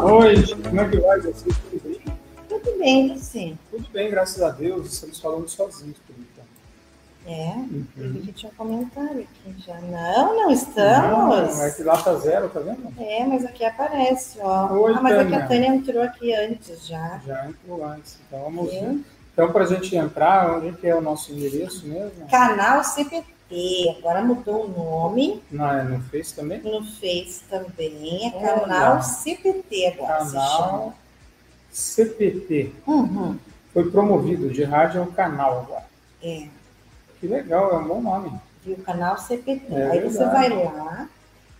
Boa noite. Como é que vai você? Tudo bem? Tudo bem, sim. Tudo bem, graças a Deus. Estamos falando sozinhos por enquanto. É, Uhum. eu que tinha um comentário aqui já. Não, não estamos. Não, é que lá tá zero, tá vendo? É, mas aqui aparece, ó. Oi, ah, mas é que Tânia. a Tânia entrou aqui antes já. Já entrou lá. Então vamos ver. Então, para a gente entrar, onde é que é o nosso endereço mesmo? Canal CPT, agora mudou o nome. Na, no Face também? No Face também, é Olha. canal CPT agora. Canal CPT. Uhum, Foi promovido de rádio ao canal agora. é, Que legal, é um bom nome. viu? Canal CPT. É Aí você verdade. vai lá,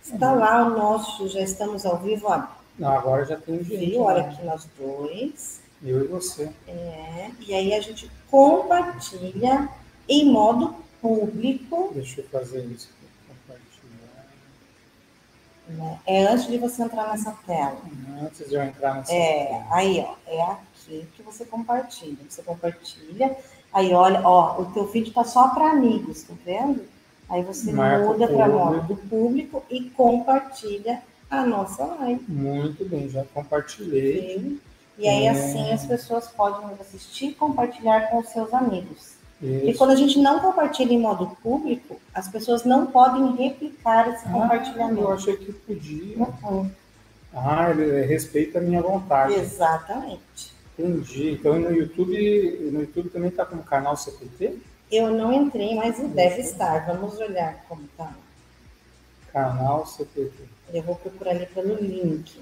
está lá o nosso, já estamos ao vivo, ó. Não, agora já tem gente. Viu? Olha né? aqui nós dois. Eu e você. É, e aí a gente compartilha em modo público, Deixa eu fazer isso. aqui, Compartilhar. né? É antes de você entrar nessa tela. Antes de eu entrar nessa. É, aí, ó, é aqui que você compartilha. Você compartilha, aí olha, ó, o teu vídeo tá só para amigos, tá vendo? Aí você Marca muda para modo público e compartilha a nossa live. Muito bem, já compartilhei. viu? E aí É. assim as pessoas podem assistir e compartilhar com os seus amigos. E Isso. quando a gente não compartilha em modo público, as pessoas não podem replicar esse Ah, eu compartilhamento. achei que podia. Uhum. Ah, ele respeita a minha vontade. Exatamente. Entendi. Então no YouTube, no YouTube também está como canal CPT? Eu não entrei, mas deve estar. Vamos olhar como tá. Canal CPT. Eu vou procurar ali pelo link.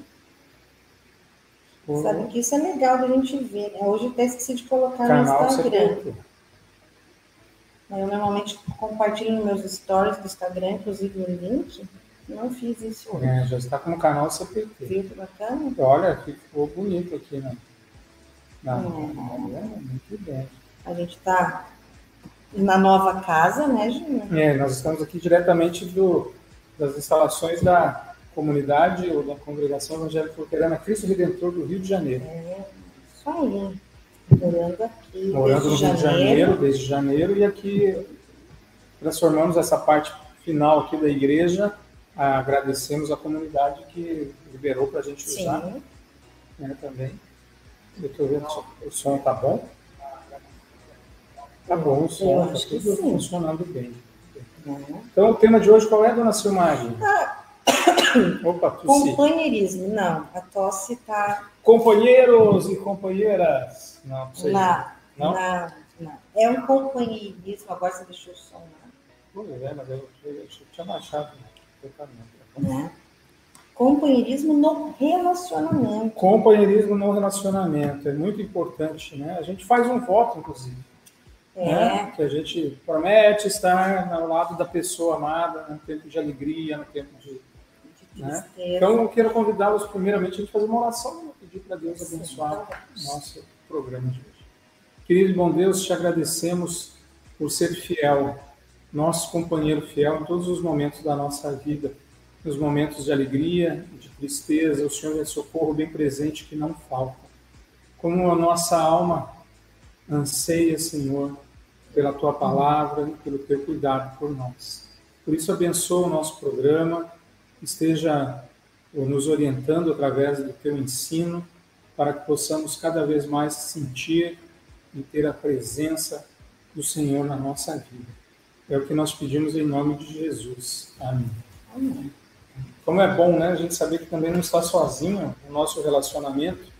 Sabe que isso é legal da gente ver, né? Hoje eu até esqueci de colocar canal no Instagram. CPT. Eu normalmente compartilho nos meus stories do Instagram, inclusive o link. Não fiz isso hoje. É, já está como canal CPT. Viu que bacana? Olha, ficou bonito aqui, né? Não, é, muito bem. A gente tá na nova casa, né, Júnior? É, nós estamos aqui diretamente do, das instalações da comunidade ou da congregação evangélica luterana Cristo Redentor do Rio de Janeiro. Isso aí. Morando aqui Morando no desde Rio de Janeiro, desde janeiro, e aqui transformamos essa parte final aqui da igreja. Agradecemos a comunidade que liberou para a gente usar Sim. né, também. Eu estou vendo o som tá bom. Tá bom o som, está tudo sim. funcionando bem. Né? Então, o tema de hoje qual é, dona Silmagem? Ah. Opa, tossi. Companheirismo, não. A tosse tá Companheiros e companheiras. Não, não Não? na, na- É um companheirismo, agora você deixou o som lá. Pois é, mas eu, eu, eu tinha baixado. tocamento. Né? Companheirismo no relacionamento. Companheirismo no relacionamento é muito importante, né? A gente faz um voto, inclusive, É, né? Que a gente promete estar ao lado da pessoa amada, no tempo de alegria, no tempo de de né? Então, eu quero convidá-los primeiramente a gente fazer uma oração e pedir para Deus abençoar Sim. o nosso programa de hoje. Querido bom Deus, te agradecemos por ser fiel, nosso companheiro fiel em todos os momentos da nossa vida, nos momentos de alegria, de tristeza, o Senhor é socorro bem presente que não falta. Como a nossa alma anseia, Senhor, pela tua palavra pelo teu cuidado por nós. Por isso, abençoa o nosso programa, esteja nos orientando através do teu ensino, para que possamos cada vez mais sentir e ter a presença do Senhor na nossa vida. É o que nós pedimos em nome de Jesus. Amém. Amém. Como é bom, né? A gente saber que também não está sozinho no nosso relacionamento,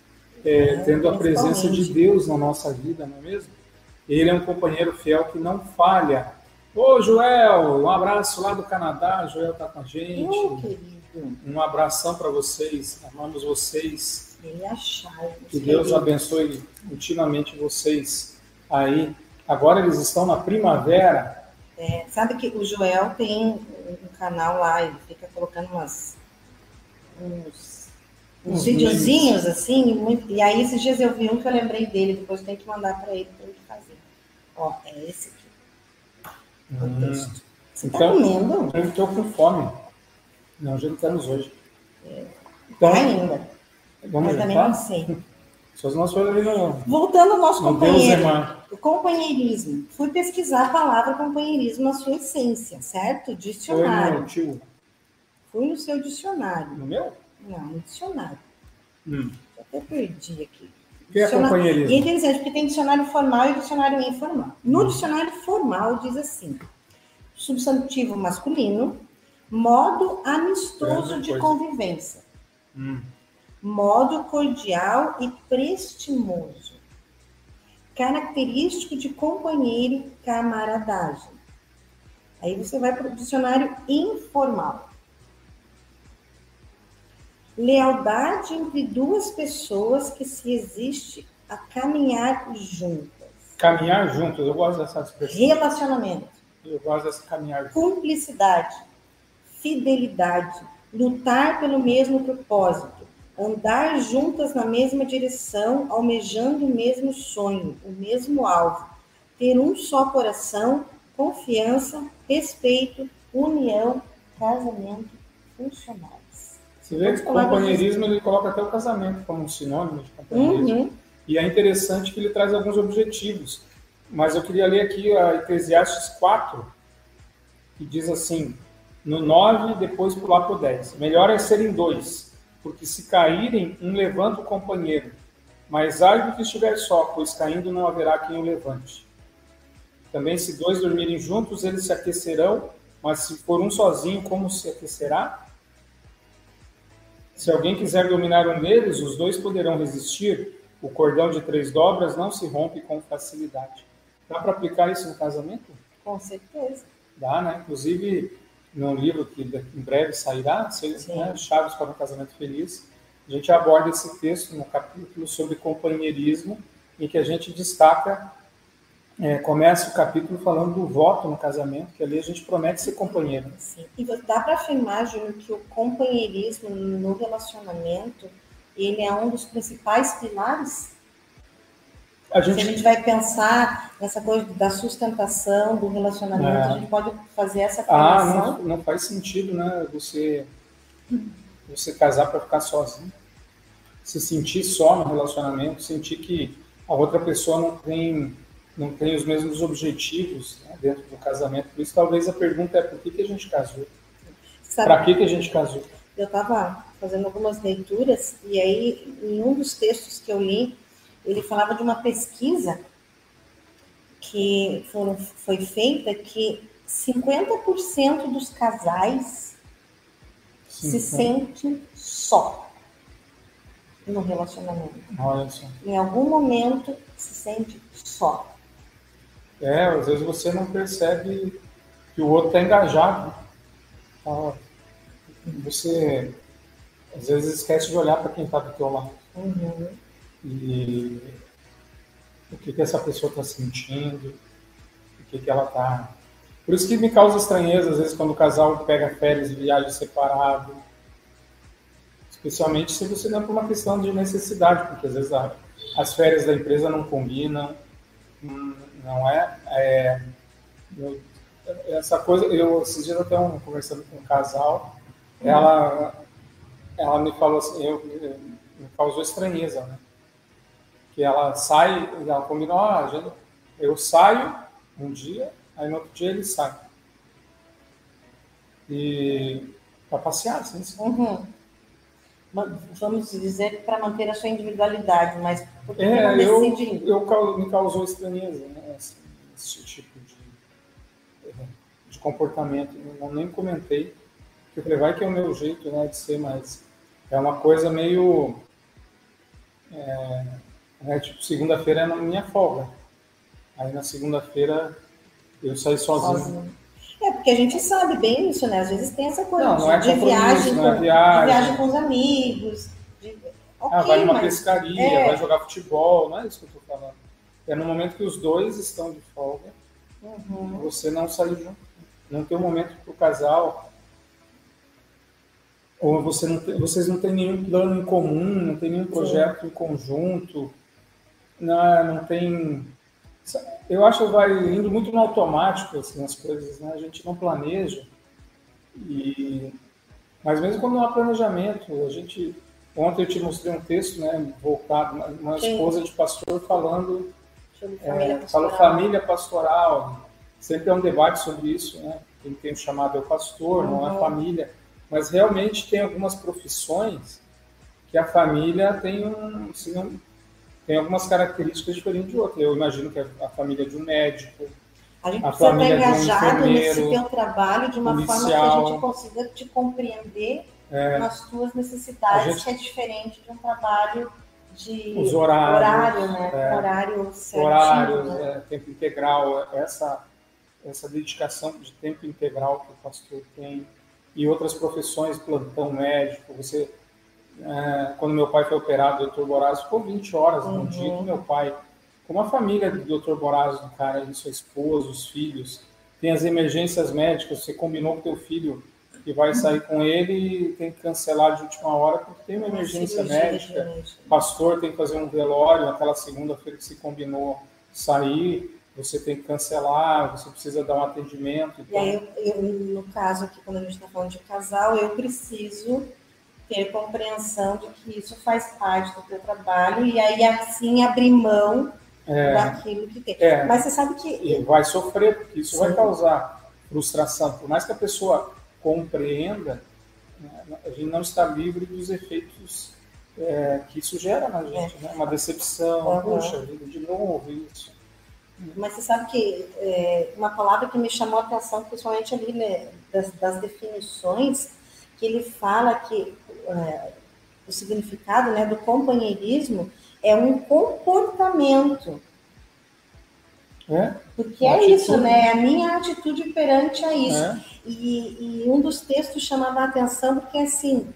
é, tendo a presença de Deus na nossa vida, não é mesmo? Ele é um companheiro fiel que não falha. Ô, Joel, um abraço lá do Canadá. Joel está com a gente. Querido, Um abração para vocês. Amamos vocês. Ele achar. Que Deus abençoe ultimamente vocês aí. Agora eles estão na primavera. É, sabe que o Joel tem um canal lá, ele fica colocando umas, uns, uns videozinhos assim, muito, e aí esses dias eu vi um que eu lembrei dele, depois tenho que mandar para ele para ele fazer. Ó, é esse aqui, o Hum. texto. Você tá Então- comendo? Eu estou com fome. Não jantamos hoje. Então, Ainda. Vamos Mas também não sei. Só se nós formos ali no, Voltando ao nosso no companheiro. O companheirismo. Fui pesquisar a palavra companheirismo na sua essência, certo? Foi Dicionário. no tio. Fui no seu dicionário. No meu? Não, no dicionário. Hum. Até perdi aqui. O que é Dicionário- companheirismo? E é interessante, porque tem dicionário formal e dicionário informal. No dicionário formal diz assim: substantivo masculino, modo amistoso Grande de coisa. convivência, Hum. Modo cordial e prestimoso, característico de companheiro e camaradagem. Aí você vai para o dicionário informal. Lealdade entre duas pessoas que se existe a caminhar juntas. Caminhar juntos, eu gosto dessa expressão. Relacionamento, Eu gosto dessa caminhar juntos. cumplicidade, fidelidade, lutar pelo mesmo propósito, andar juntas na mesma direção, almejando o mesmo sonho, o mesmo alvo, ter um só coração, confiança, respeito, união, casamento, funcionais. Você vê que o companheirismo ele coloca até o casamento como um sinônimo de companheirismo. Uhum. E é interessante que ele traz alguns objetivos. Mas eu queria ler aqui a Eclesiastes 4, que diz assim: no 9, depois pular para o 10. Melhor é serem dois, porque se caírem, um levanta o companheiro. Mas ai do que estiver só, pois caindo não haverá quem o levante. Também, se dois dormirem juntos, eles se aquecerão, mas se for um sozinho, como se aquecerá? Se alguém quiser dominar um deles, os dois poderão resistir. O cordão de três dobras não se rompe com facilidade. Dá para aplicar isso no casamento? Com certeza. Dá, né? Inclusive, no livro que em breve sairá, né, Chaves para um Casamento Feliz, a gente aborda esse texto no capítulo sobre companheirismo, em que a gente destaca, é, começa o capítulo falando do voto no casamento, que ali a gente promete ser companheiro. Sim. E dá para afirmar, Júnior, que o companheirismo no relacionamento, ele é um dos principais pilares? A Se a gente gente vai pensar nessa coisa da sustentação do relacionamento, É. a gente pode fazer essa Ah, afirmação? não, não faz sentido, né? Você, você casar para ficar sozinho. Se sentir só no relacionamento, sentir que a outra pessoa não tem, não tem os mesmos objetivos né, dentro do casamento. Por isso, talvez a pergunta é por que, que a gente casou? Para que, que a gente casou? eu estava fazendo algumas leituras e aí em um dos textos que eu li ele falava de uma pesquisa que foram, foi feita que 50% dos casais se sentem só no relacionamento. Olha só. Em algum momento se sente só. É, às vezes você não percebe que o outro está engajado. Tá? Você, às vezes, esquece de olhar para quem está do teu lado. Uhum. E o que, que essa pessoa está sentindo, o que, que ela está. Por isso que me causa estranheza, às vezes, quando o casal pega férias e viaja separado. Especialmente se você não é por uma questão de necessidade, porque às vezes a- as férias da empresa não combinam, hum, não é? É, eu- essa coisa, eu esses dias até um, conversando com um casal, ela, ela me falou assim, eu, me causou estranheza, né? Que ela sai, ela combinou, ah, gente, eu saio um dia, aí no outro dia ele sai. E para passear, assim, assim. Uhum. Vamos dizer para manter a sua individualidade, mas por que É, não eu, eu me causou estranheza, né? Esse, esse tipo de, de comportamento. Eu nem comentei, porque eu falei, vai que é o meu jeito né, de ser, mas é uma coisa meio. É, né, tipo, segunda-feira é a minha folga. Aí na segunda-feira eu saí sozinho. sozinho. É, porque a gente sabe bem isso, né? Às vezes tem essa coisa Não, não é de, viagem, não com, é viagem. de viagem com os amigos. de- Ah, Ok, vai numa mas- pescaria, é. vai jogar futebol, não é isso que eu tô falando. É no momento que os dois estão de folga, Uhum. você não sair junto. Não tem um momento para o casal. Ou você não tem- vocês não têm nenhum plano em comum, não tem nenhum projeto em conjunto, não, não tem. Eu acho que vai indo muito no automático assim, as coisas, né? A gente não planeja. E... Mas mesmo quando não há planejamento, a gente. Ontem eu te mostrei um texto, né, voltado, uma Sim. esposa de pastor falando Sobre é, família pastoral. família pastoral. Sempre é um debate sobre isso, né? Quem tem o chamado é o pastor, não é a Uhum. família. Mas realmente tem algumas profissões que a família tem um, assim, tem algumas características diferentes de outra. Eu imagino que a família de um médico, a gente a precisa estar engajado um nesse teu trabalho de uma policial, forma que a gente consiga te compreender é, nas tuas necessidades, gente, que é diferente de um trabalho de os horários, horário, né? É, horário certinho, horários, né? é, tempo integral, essa essa dedicação de tempo integral que o pastor tem e outras profissões, plantão médico, você é, quando meu pai foi operado, o doutor Boraz ficou 20 horas uhum. no dia com meu pai, com a família do doutor Boraz, do cara e sua esposa, os filhos, tem as emergências médicas, você combinou com teu filho que vai sair com ele e tem que cancelar de última hora porque tem uma emergência médica, o pastor tem que fazer um velório, aquela segunda-feira que se combinou sair, você tem que cancelar, você precisa dar um atendimento. Então... E aí, eu, no caso aqui, quando a gente está falando de casal, eu preciso ter compreensão de que isso faz parte do teu trabalho e aí assim abrir mão é, daquilo que tem. É, Mas você sabe que. Vai sofrer, porque isso Sim. vai causar frustração. Por mais que a pessoa compreenda, né, a gente não está livre dos efeitos é, que isso gera na gente, é. né? Uma decepção, uhum. poxa, de novo isso. Mas você sabe que é, uma palavra que me chamou a atenção, principalmente ali né, das, das definições, que ele fala que é, o significado né, do companheirismo é um comportamento. É? Porque é isso, né? É a minha atitude perante a isso. É? E, e, um dos textos chamava a atenção porque assim,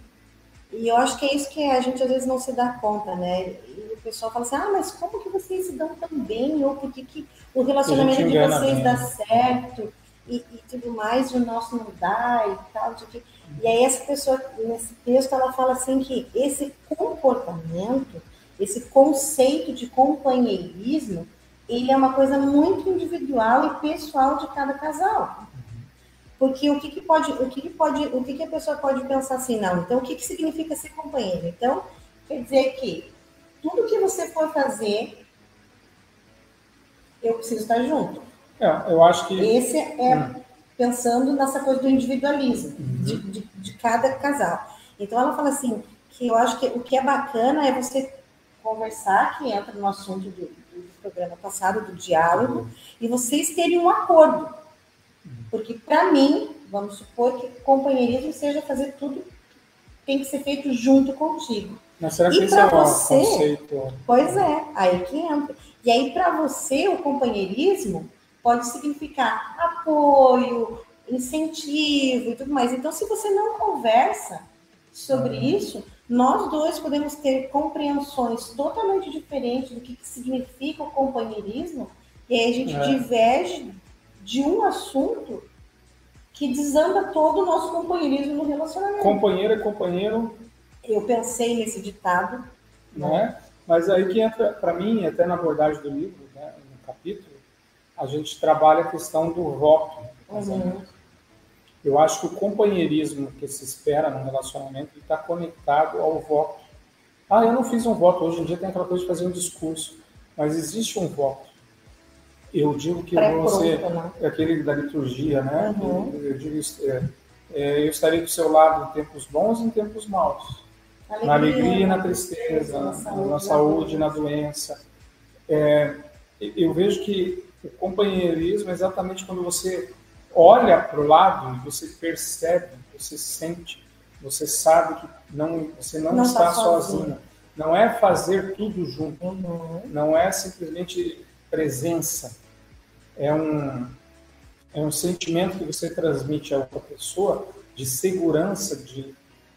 e eu acho que é isso que a gente às vezes não se dá conta, né? E o pessoal fala assim, ah, mas como que vocês se dão tão bem? Ou por que, que o relacionamento de vocês bem. dá certo? E, e, tudo mais, e o nosso não dá e tal, de e aí essa pessoa, nesse texto, ela fala assim que esse comportamento, esse conceito de companheirismo, ele é uma coisa muito individual e pessoal de cada casal. Porque o que, que pode, o que, que pode, o que, que a pessoa pode pensar assim, não? Então, o que, que significa ser companheiro? Então, quer dizer que tudo que você for fazer, eu preciso estar junto. É, eu acho que. Esse é, hum pensando nessa coisa do individualismo uhum. de, de, de, cada casal. Então ela fala assim que eu acho que o que é bacana é você conversar, que entra no assunto do, do programa passado, do diálogo, uhum. e vocês terem um acordo. Porque para mim, vamos supor que companheirismo seja fazer tudo tem que ser feito junto contigo. Mas será que e para é você, conceito? Pois é, aí que entra. E aí para você o companheirismo pode significar apoio, incentivo e tudo mais. Então, se você não conversa sobre isso, nós dois podemos ter compreensões totalmente diferentes do que, que significa o companheirismo, e aí a gente é. diverge de um assunto que desanda todo o nosso companheirismo no relacionamento. Companheiro é companheiro. Eu pensei nesse ditado. Né? Mas aí que entra, para mim, até na abordagem do livro, né, no capítulo, a gente trabalha a questão do voto. Uhum. Eu acho que o companheirismo que se espera no relacionamento está conectado ao voto. Ah, eu não fiz um voto. Hoje em dia tem aquela coisa de fazer um discurso, mas existe um voto. Eu digo que você, né? é aquele da liturgia, né? Uhum. Eu, digo, é, é, eu estarei do seu lado em tempos bons e em tempos maus. Alegria, na alegria e na tristeza, na saúde, na, saúde, na doença. É, eu vejo que o companheirismo é exatamente quando você olha para o lado e você percebe, você sente, você sabe que não, você não, não está tá sozinho. sozinho. Não é fazer tudo junto. Uhum. Não é simplesmente presença. É um, é um sentimento que você transmite a outra pessoa de segurança, de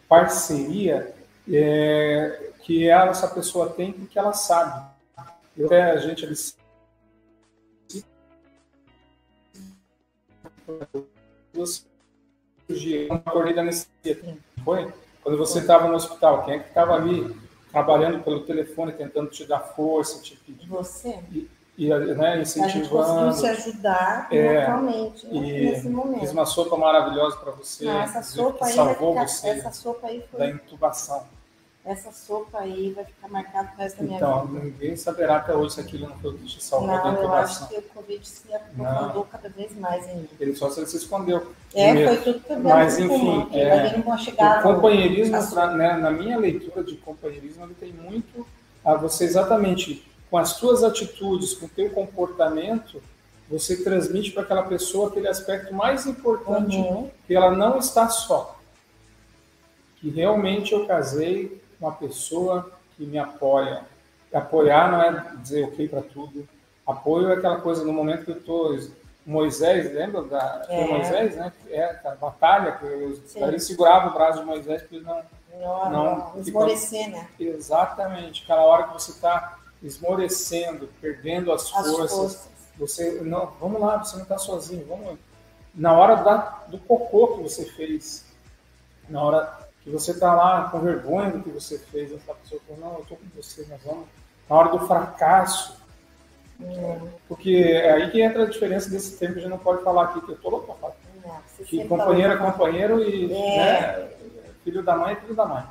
parceria, é, que ela, essa pessoa tem porque ela sabe. Até a gente duas cirurgias, uma acordei da anestesia. Foi? Quando você estava no hospital, quem é que estava ali trabalhando pelo telefone, tentando te dar força, te pedir? Você. E, e né, incentivando. A gente conseguiu se ajudar é, realmente né, nesse momento. Fiz uma sopa maravilhosa para você. Ah, essa sopa aí salvou ficar, você essa sopa aí foi... da intubação. Essa sopa aí vai ficar marcada pro resto da minha então, vida. Então, ninguém saberá até hoje se aquilo não foi o que te salvou não, da eu acho que o Covid se aprofundou cada vez mais mim. Ele só se escondeu. É, primeiro. foi tudo eu Mas, enfim, é, o companheirismo, pra, né, na minha leitura de companheirismo, ele tem muito a você exatamente, com as suas atitudes, com o teu comportamento, você transmite para aquela pessoa aquele aspecto mais importante, uhum. que ela não está só. Que realmente eu casei uma pessoa que me apoia. Apoiar não é dizer ok para tudo. Apoio é aquela coisa no momento que eu estou. Moisés, lembra da é. Moisés, né? É, a batalha, que ele segurava o braço de Moisés para ele não. Não, não, não esmorecer, né? Exatamente. Aquela hora que você está esmorecendo, perdendo as, as forças, forças, você, não, vamos lá, você não está sozinho, vamos. Na hora da, do cocô que você fez, na hora que você está lá com vergonha do que você fez, essa pessoa fala, não, eu estou com você, nós vamos. Na hora do fracasso, hum. porque é aí que entra a diferença desse tempo, a gente não pode falar aqui, que eu estou louco. Não, que companheiro é companheiro e é. Né, filho da mãe é filho da mãe.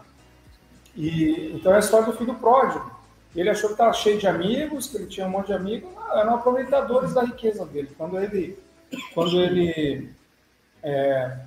E, então é a história do filho pródigo. Ele achou que estava cheio de amigos, que ele tinha um monte de amigos, não, eram aproveitadores da riqueza dele. Quando ele, quando ele, é,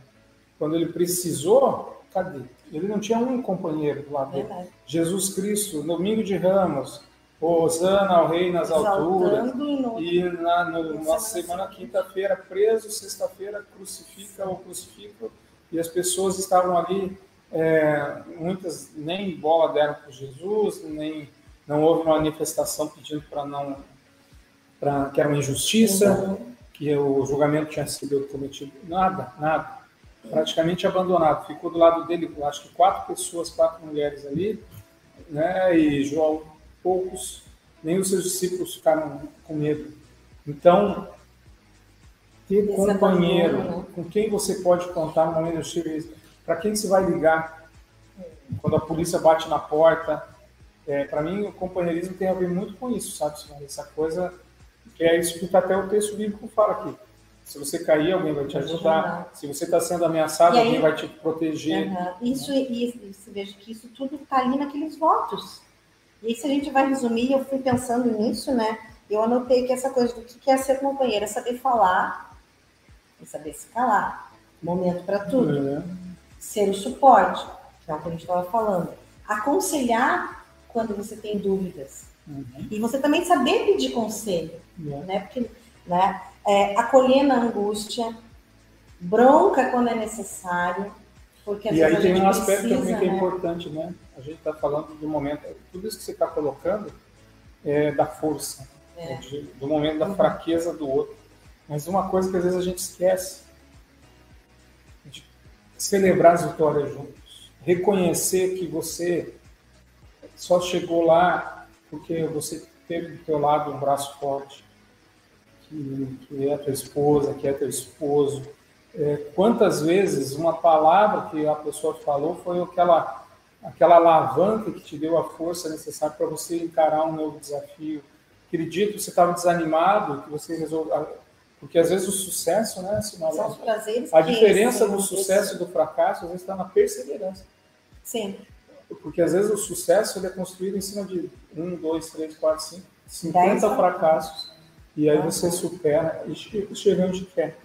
quando ele precisou, cadê? Ele não tinha um companheiro do lado dele. Jesus Cristo, domingo de Ramos, Osana ao Rei nas alturas, e na, no, na semana quinta-feira preso, sexta-feira crucifica ou crucifica, e as pessoas estavam ali, é, muitas nem bola deram para Jesus, nem não houve manifestação pedindo para não para que era uma injustiça, uhum. que o julgamento tinha sido cometido, nada, nada, praticamente abandonado. Ficou do lado dele, acho que quatro pessoas, quatro mulheres ali, né? E João poucos, nem os seus discípulos ficaram com medo. Então, ter Esse companheiro né? com quem você pode contar no momento de para quem você vai ligar quando a polícia bate na porta, é, para mim, o companheirismo tem a ver muito com isso, sabe? Essa coisa que é isso que até o texto bíblico fala aqui. Se você cair, alguém vai te ajudar. Se você está sendo ameaçado, aí, alguém vai te proteger. Isso, e você veja que isso tudo está ali naqueles votos. E aí, se a gente vai resumir, eu fui pensando nisso, né? Eu anotei que essa coisa do que é ser companheiro é saber falar, é saber se calar. Momento para tudo. É. Ser o suporte, que é o que a gente estava falando. Aconselhar quando você tem dúvidas. Uhum. E você também saber pedir conselho, uhum. né? Porque, né? É, acolher na angústia, bronca quando é necessário, porque E aí tem um aspecto precisa, também que é né? importante, né? A gente está falando do momento, tudo isso que você está colocando é da força, é. De, do momento da uhum. fraqueza do outro. Mas uma coisa que às vezes a gente esquece, de celebrar as vitórias juntos, reconhecer que você só chegou lá porque você teve do teu lado um braço forte, que, que é a tua esposa, que é teu esposo. É, quantas vezes uma palavra que a pessoa falou foi aquela, aquela alavanca que te deu a força necessária para você encarar um novo desafio. Aquele dia que você estava desanimado, que você resolveu. Porque às vezes o sucesso, né, Sinal, São prazeres A diferença do sucesso e do fracasso às vezes está na perseverança. Sempre porque às vezes o sucesso ele é construído em cima de um, dois, três, quatro, cinco, cinquenta fracassos e aí você supera e chega onde quer.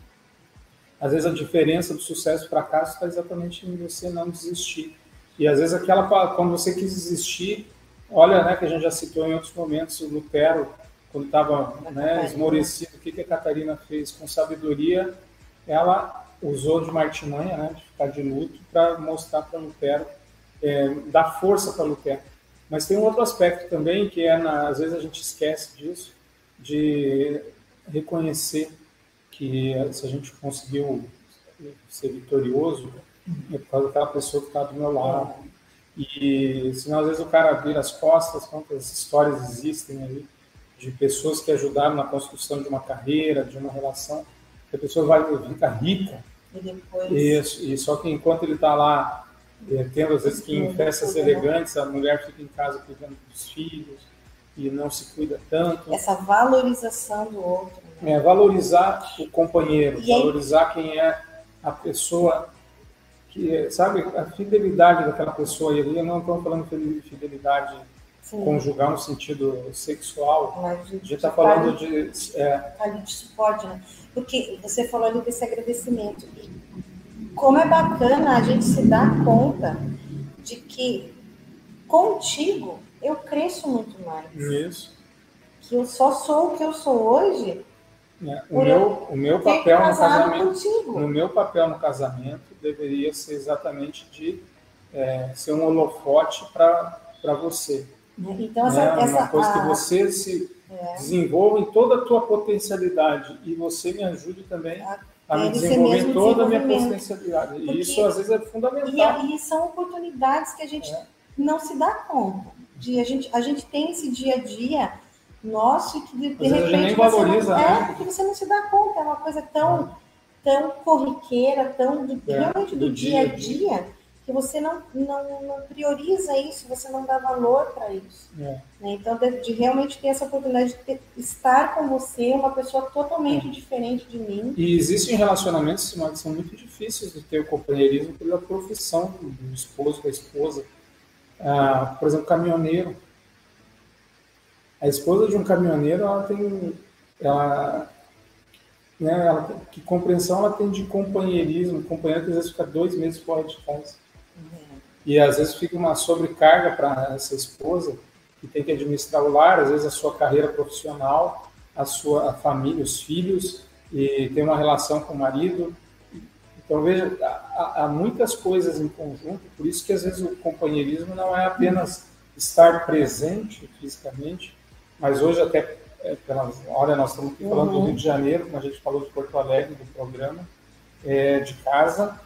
Às vezes a diferença do sucesso e fracasso está exatamente em você não desistir. E às vezes aquela quando você quis desistir, olha, né, que a gente já citou em outros momentos o Lutero quando estava né, esmorecido, o que, que a Catarina fez com sabedoria? Ela usou de martimanha, né, de ficar de luto, para mostrar para Lutero é, dar força para Lutero. Mas tem um outro aspecto também, que é, na, às vezes a gente esquece disso, de reconhecer que se a gente conseguiu ser vitorioso, é por causa daquela pessoa que está do meu lado. E senão, às vezes, o cara vira as costas, quantas histórias existem ali de pessoas que ajudaram na construção de uma carreira, de uma relação, que a pessoa vai ficar rica. E depois... Isso, e só que enquanto ele está lá tendo às vezes que em festas elegantes a mulher fica em casa cuidando dos filhos e não se cuida tanto. Essa valorização do outro. Né? É, valorizar o companheiro, e valorizar aí... quem é a pessoa que, sabe, a fidelidade daquela pessoa ali, eu não estou falando de fidelidade Sim. conjugar no sentido sexual. Mas a gente está falando de. É... Ali de suporte, né? Porque você falou ali desse agradecimento. E como é bacana a gente se dar conta de que contigo eu cresço muito mais. Isso. Que eu só sou o que eu sou hoje. É, o, meu, o meu papel no casamento. Contigo. No meu papel no casamento deveria ser exatamente de é, ser um holofote para você. Então, essa, né? essa uma coisa a... que você se é. desenvolva em toda a tua potencialidade e você me ajude também a, a me desenvolver toda a minha potencialidade. Porque, e isso às vezes é fundamental. E, e são oportunidades que a gente é. não se dá conta. De, a, gente, a gente tem esse dia a dia nosso e que de, de repente. nem valoriza, não, é, né? porque você não se dá conta, é uma coisa tão, tão corriqueira, tão do, é, realmente do, do dia a dia. dia que você não, não, não prioriza isso, você não dá valor para isso. É. Né? Então, de, de, realmente ter essa oportunidade de ter, estar com você, uma pessoa totalmente é. diferente de mim. E existem relacionamentos que são muito difíceis de ter o companheirismo pela profissão do esposo, da esposa. Ah, por exemplo, caminhoneiro. A esposa de um caminhoneiro, ela tem. Ela, né, ela, que compreensão ela tem de companheirismo? companheiro que às vezes fica dois meses fora de casa e às vezes fica uma sobrecarga para essa esposa que tem que administrar o lar, às vezes a sua carreira profissional, a sua a família, os filhos, e tem uma relação com o marido. Então, veja, há, há, muitas coisas em conjunto, por isso que às vezes o companheirismo não é apenas estar presente fisicamente, mas hoje até, é, pela hora nós estamos falando uhum. do Rio de Janeiro, como a gente falou de Porto Alegre, do programa, é, de casa,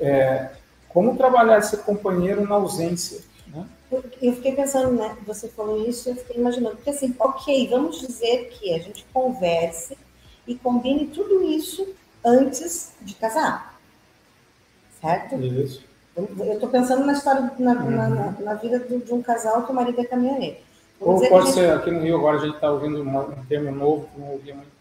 é, como trabalhar esse companheiro na ausência? Né? Eu fiquei pensando, né? Você falou isso, eu fiquei imaginando, porque assim, ok, vamos dizer que a gente converse e combine tudo isso antes de casar, certo? Isso. Eu estou pensando na história, na, uhum. na, na, na vida de, de, um casal que o marido é caminhoneiro. Ou pode gente... ser, aqui no Rio agora a gente está ouvindo um termo novo que não ouvia muito.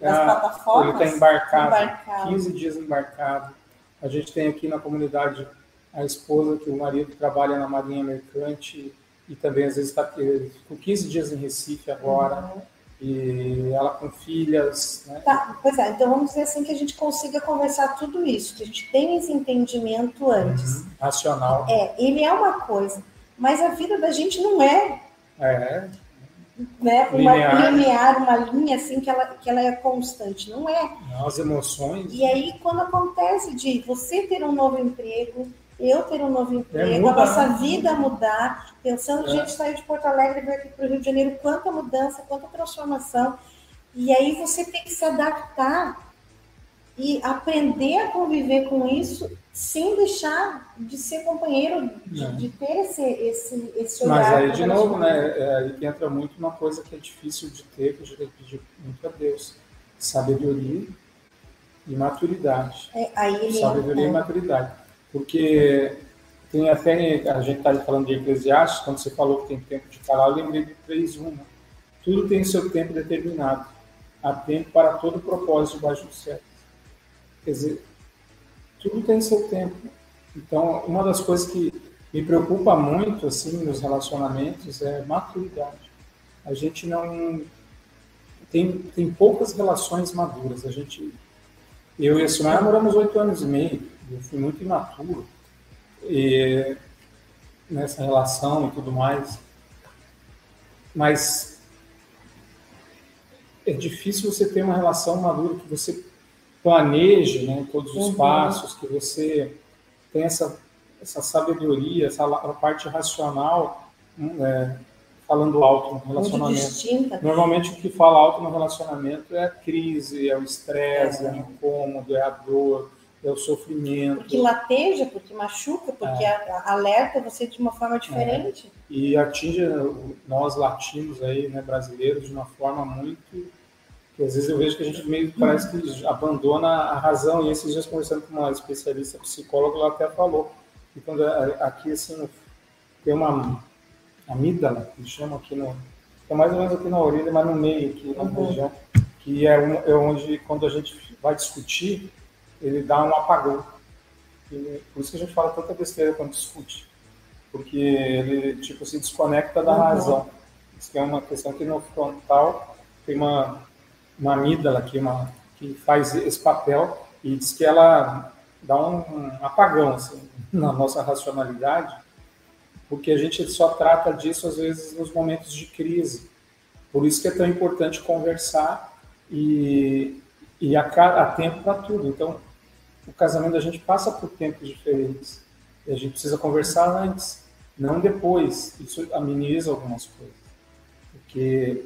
Das ah, plataformas? Ele está embarcado, embarcado, 15 dias embarcado. A gente tem aqui na comunidade a esposa que o marido trabalha na Marinha Mercante e também às vezes está com 15 dias em Recife agora. Uhum. E ela com filhas. Né? Tá, pois é, então vamos dizer assim que a gente consiga conversar tudo isso, que a gente tenha esse entendimento antes. Uhum. Racional. É, ele é uma coisa, mas a vida da gente não é. É né, uma linear. linear. uma linha assim que ela, que ela é constante, não é? As emoções. E aí, quando acontece de você ter um novo emprego, eu ter um novo é, emprego, é, a nossa vida mudar, pensando, é. gente saiu de Porto Alegre e veio aqui para o Rio de Janeiro, quanta mudança, quanta transformação. E aí você tem que se adaptar e aprender a conviver com isso sem deixar de ser companheiro, de, é. de ter esse, esse, esse olhar. Mas aí, de novo, né, é, aí entra muito uma coisa que é difícil de ter, que eu já pedi muito a Deus, sabedoria e maturidade. É, aí sabedoria e maturidade. Porque tem até, a gente está falando de Eclesiastes, quando você falou que tem tempo de falar, eu lembrei de 3.1. Né? Tudo tem seu tempo determinado. Há tempo para todo propósito debaixo do céu. Quer dizer, tudo tem seu tempo. Então, uma das coisas que me preocupa muito assim nos relacionamentos é maturidade. A gente não tem, tem poucas relações maduras. A gente, eu e a Simone namoramos oito anos e meio. Eu fui muito imaturo e, nessa relação e tudo mais. Mas é difícil você ter uma relação madura que você planeje né, todos os uhum. passos, que você tenha essa, essa sabedoria, essa parte racional, hum, é, falando alto no relacionamento. Normalmente o que fala alto no relacionamento é a crise, é o estresse, é, é o incômodo, é a dor, é o sofrimento. Porque lateja, porque machuca, porque é. alerta você de uma forma diferente. É. E atinge nós latinos aí, né, brasileiros, de uma forma muito que às vezes eu vejo que a gente meio parece que abandona a razão. E esses dias conversando com uma especialista psicóloga, ela até falou que quando aqui assim tem uma amígdala, que chamam aqui no é mais ou menos aqui na orelha, mas no meio aqui na uhum. região, que é, um, é onde quando a gente vai discutir ele dá um apagão. Por isso que a gente fala tanta besteira quando discute. Porque ele, tipo, se desconecta da uhum. razão. Isso que é uma questão que no frontal tem uma, uma amígdala aqui, uma, que faz esse papel e diz que ela dá um, um apagão assim, na nossa racionalidade, porque a gente só trata disso às vezes nos momentos de crise. Por isso que é tão importante conversar e, e há, há tempo para tudo. Então, o casamento da gente passa por tempos diferentes. E a gente precisa conversar antes, não depois. Isso ameniza algumas coisas. Porque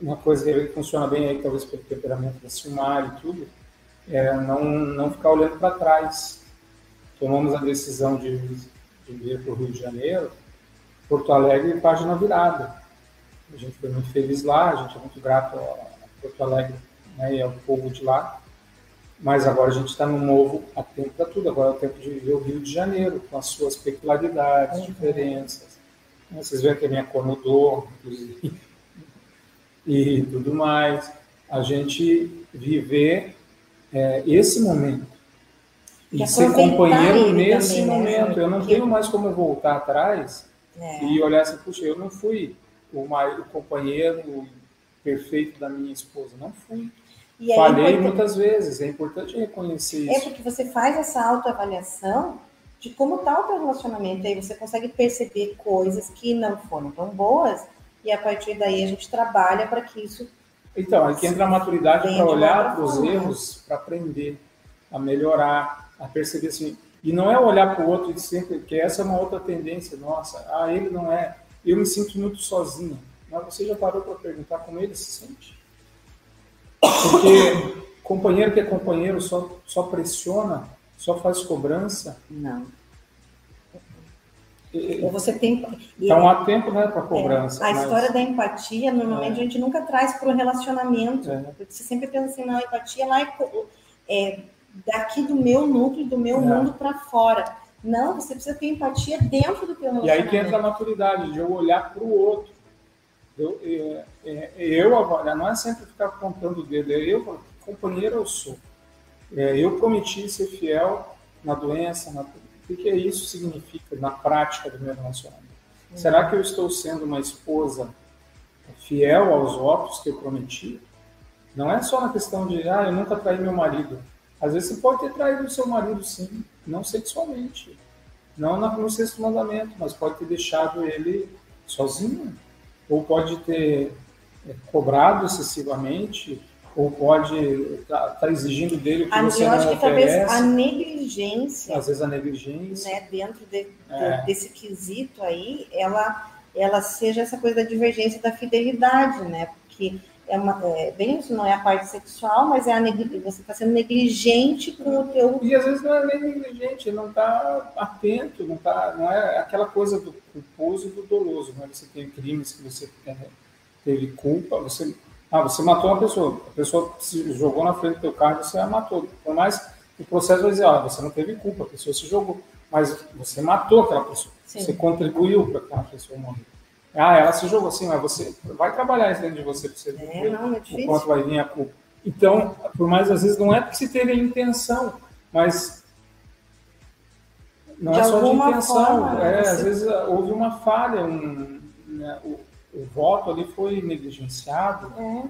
uma coisa que funciona bem aí, talvez pelo temperamento da Silmar e tudo, é não, não ficar olhando para trás. Tomamos a decisão de, de vir para o Rio de Janeiro, Porto Alegre, página virada. A gente foi muito feliz lá, a gente é muito grato a Porto Alegre né, e ao povo de lá. Mas agora a gente está no novo tempo para tudo. Agora é o tempo de viver o Rio de Janeiro, com as suas peculiaridades, uhum. diferenças. Vocês veem que a minha cor mudou, inclusive, e tudo mais. A gente viver é, esse momento. E, ser companheiro nesse também, né? momento. Né? Eu não tenho mais como voltar atrás é. e olhar assim, puxa, eu não fui o, marido, o companheiro perfeito da minha esposa. Não fui. E Falei é muitas vezes, é importante reconhecer é isso. É porque você faz essa autoavaliação de como está o teu relacionamento, aí você consegue perceber coisas que não foram tão boas, e a partir daí a gente trabalha para que isso então, aqui entra a maturidade para olhar para os erros, para aprender, a melhorar, a perceber assim. E não é olhar para o outro e sempre, que essa é uma outra tendência nossa. Ah, ele não é. Eu me sinto muito sozinho. Mas você já parou para perguntar como ele se sente? Porque companheiro que é companheiro só, só pressiona, só faz cobrança. Não. Ou você tem. Então há tempo né, para cobrança. É, a mas... história da empatia, normalmente é. a gente nunca traz para o relacionamento. É. Porque você sempre pensa assim, não, a empatia lá é, é daqui do meu núcleo, do meu é. mundo para fora. Não, você precisa ter empatia dentro do teu relacionamento. E aí que entra a maturidade, de eu olhar para o outro. Eu, eu, é, eu agora, não é sempre ficar apontando o dedo, eu, companheiro eu sou. eu prometi ser fiel na doença, na o que, que isso significa na prática do meu relacionamento? Uhum. Será que eu estou sendo uma esposa fiel aos votos que eu prometi? Não é só na questão de, ah, eu nunca traí meu marido. Às vezes você pode ter traído o seu marido, sim, não sexualmente. Não no sexto mandamento, mas pode ter deixado ele sozinho. Ou pode ter é, cobrado excessivamente, ou pode estar tá, tá exigindo dele que a, você eu acho que talvez a negligência, às vezes a negligência, né, dentro de, é. desse quesito aí, ela ela seja essa coisa da divergência da fidelidade, né? Porque é, uma, é bem isso, não é a parte sexual, mas é a você está sendo negligente com o teu. E às vezes não é nem negligente, não está atento, não tá, não é aquela coisa do culposo e do doloso, né? Você tem crimes que você teve culpa, você ah, você matou uma pessoa, a pessoa se jogou na frente do teu carro, você a matou. Por mais o processo vai dizer, ah, você não teve culpa, a pessoa se jogou, mas você matou aquela pessoa, Sim. você contribuiu para aquela pessoa morrer. Ah, ela se jogou assim, mas você vai trabalhar isso dentro de você para você é, ver não, é o quanto vai vir a culpa. Então, por mais às vezes não é porque se teve a intenção, mas não de é só de intenção, forma, é, você... às vezes houve uma falha, um, né, o, o voto ali foi negligenciado, é.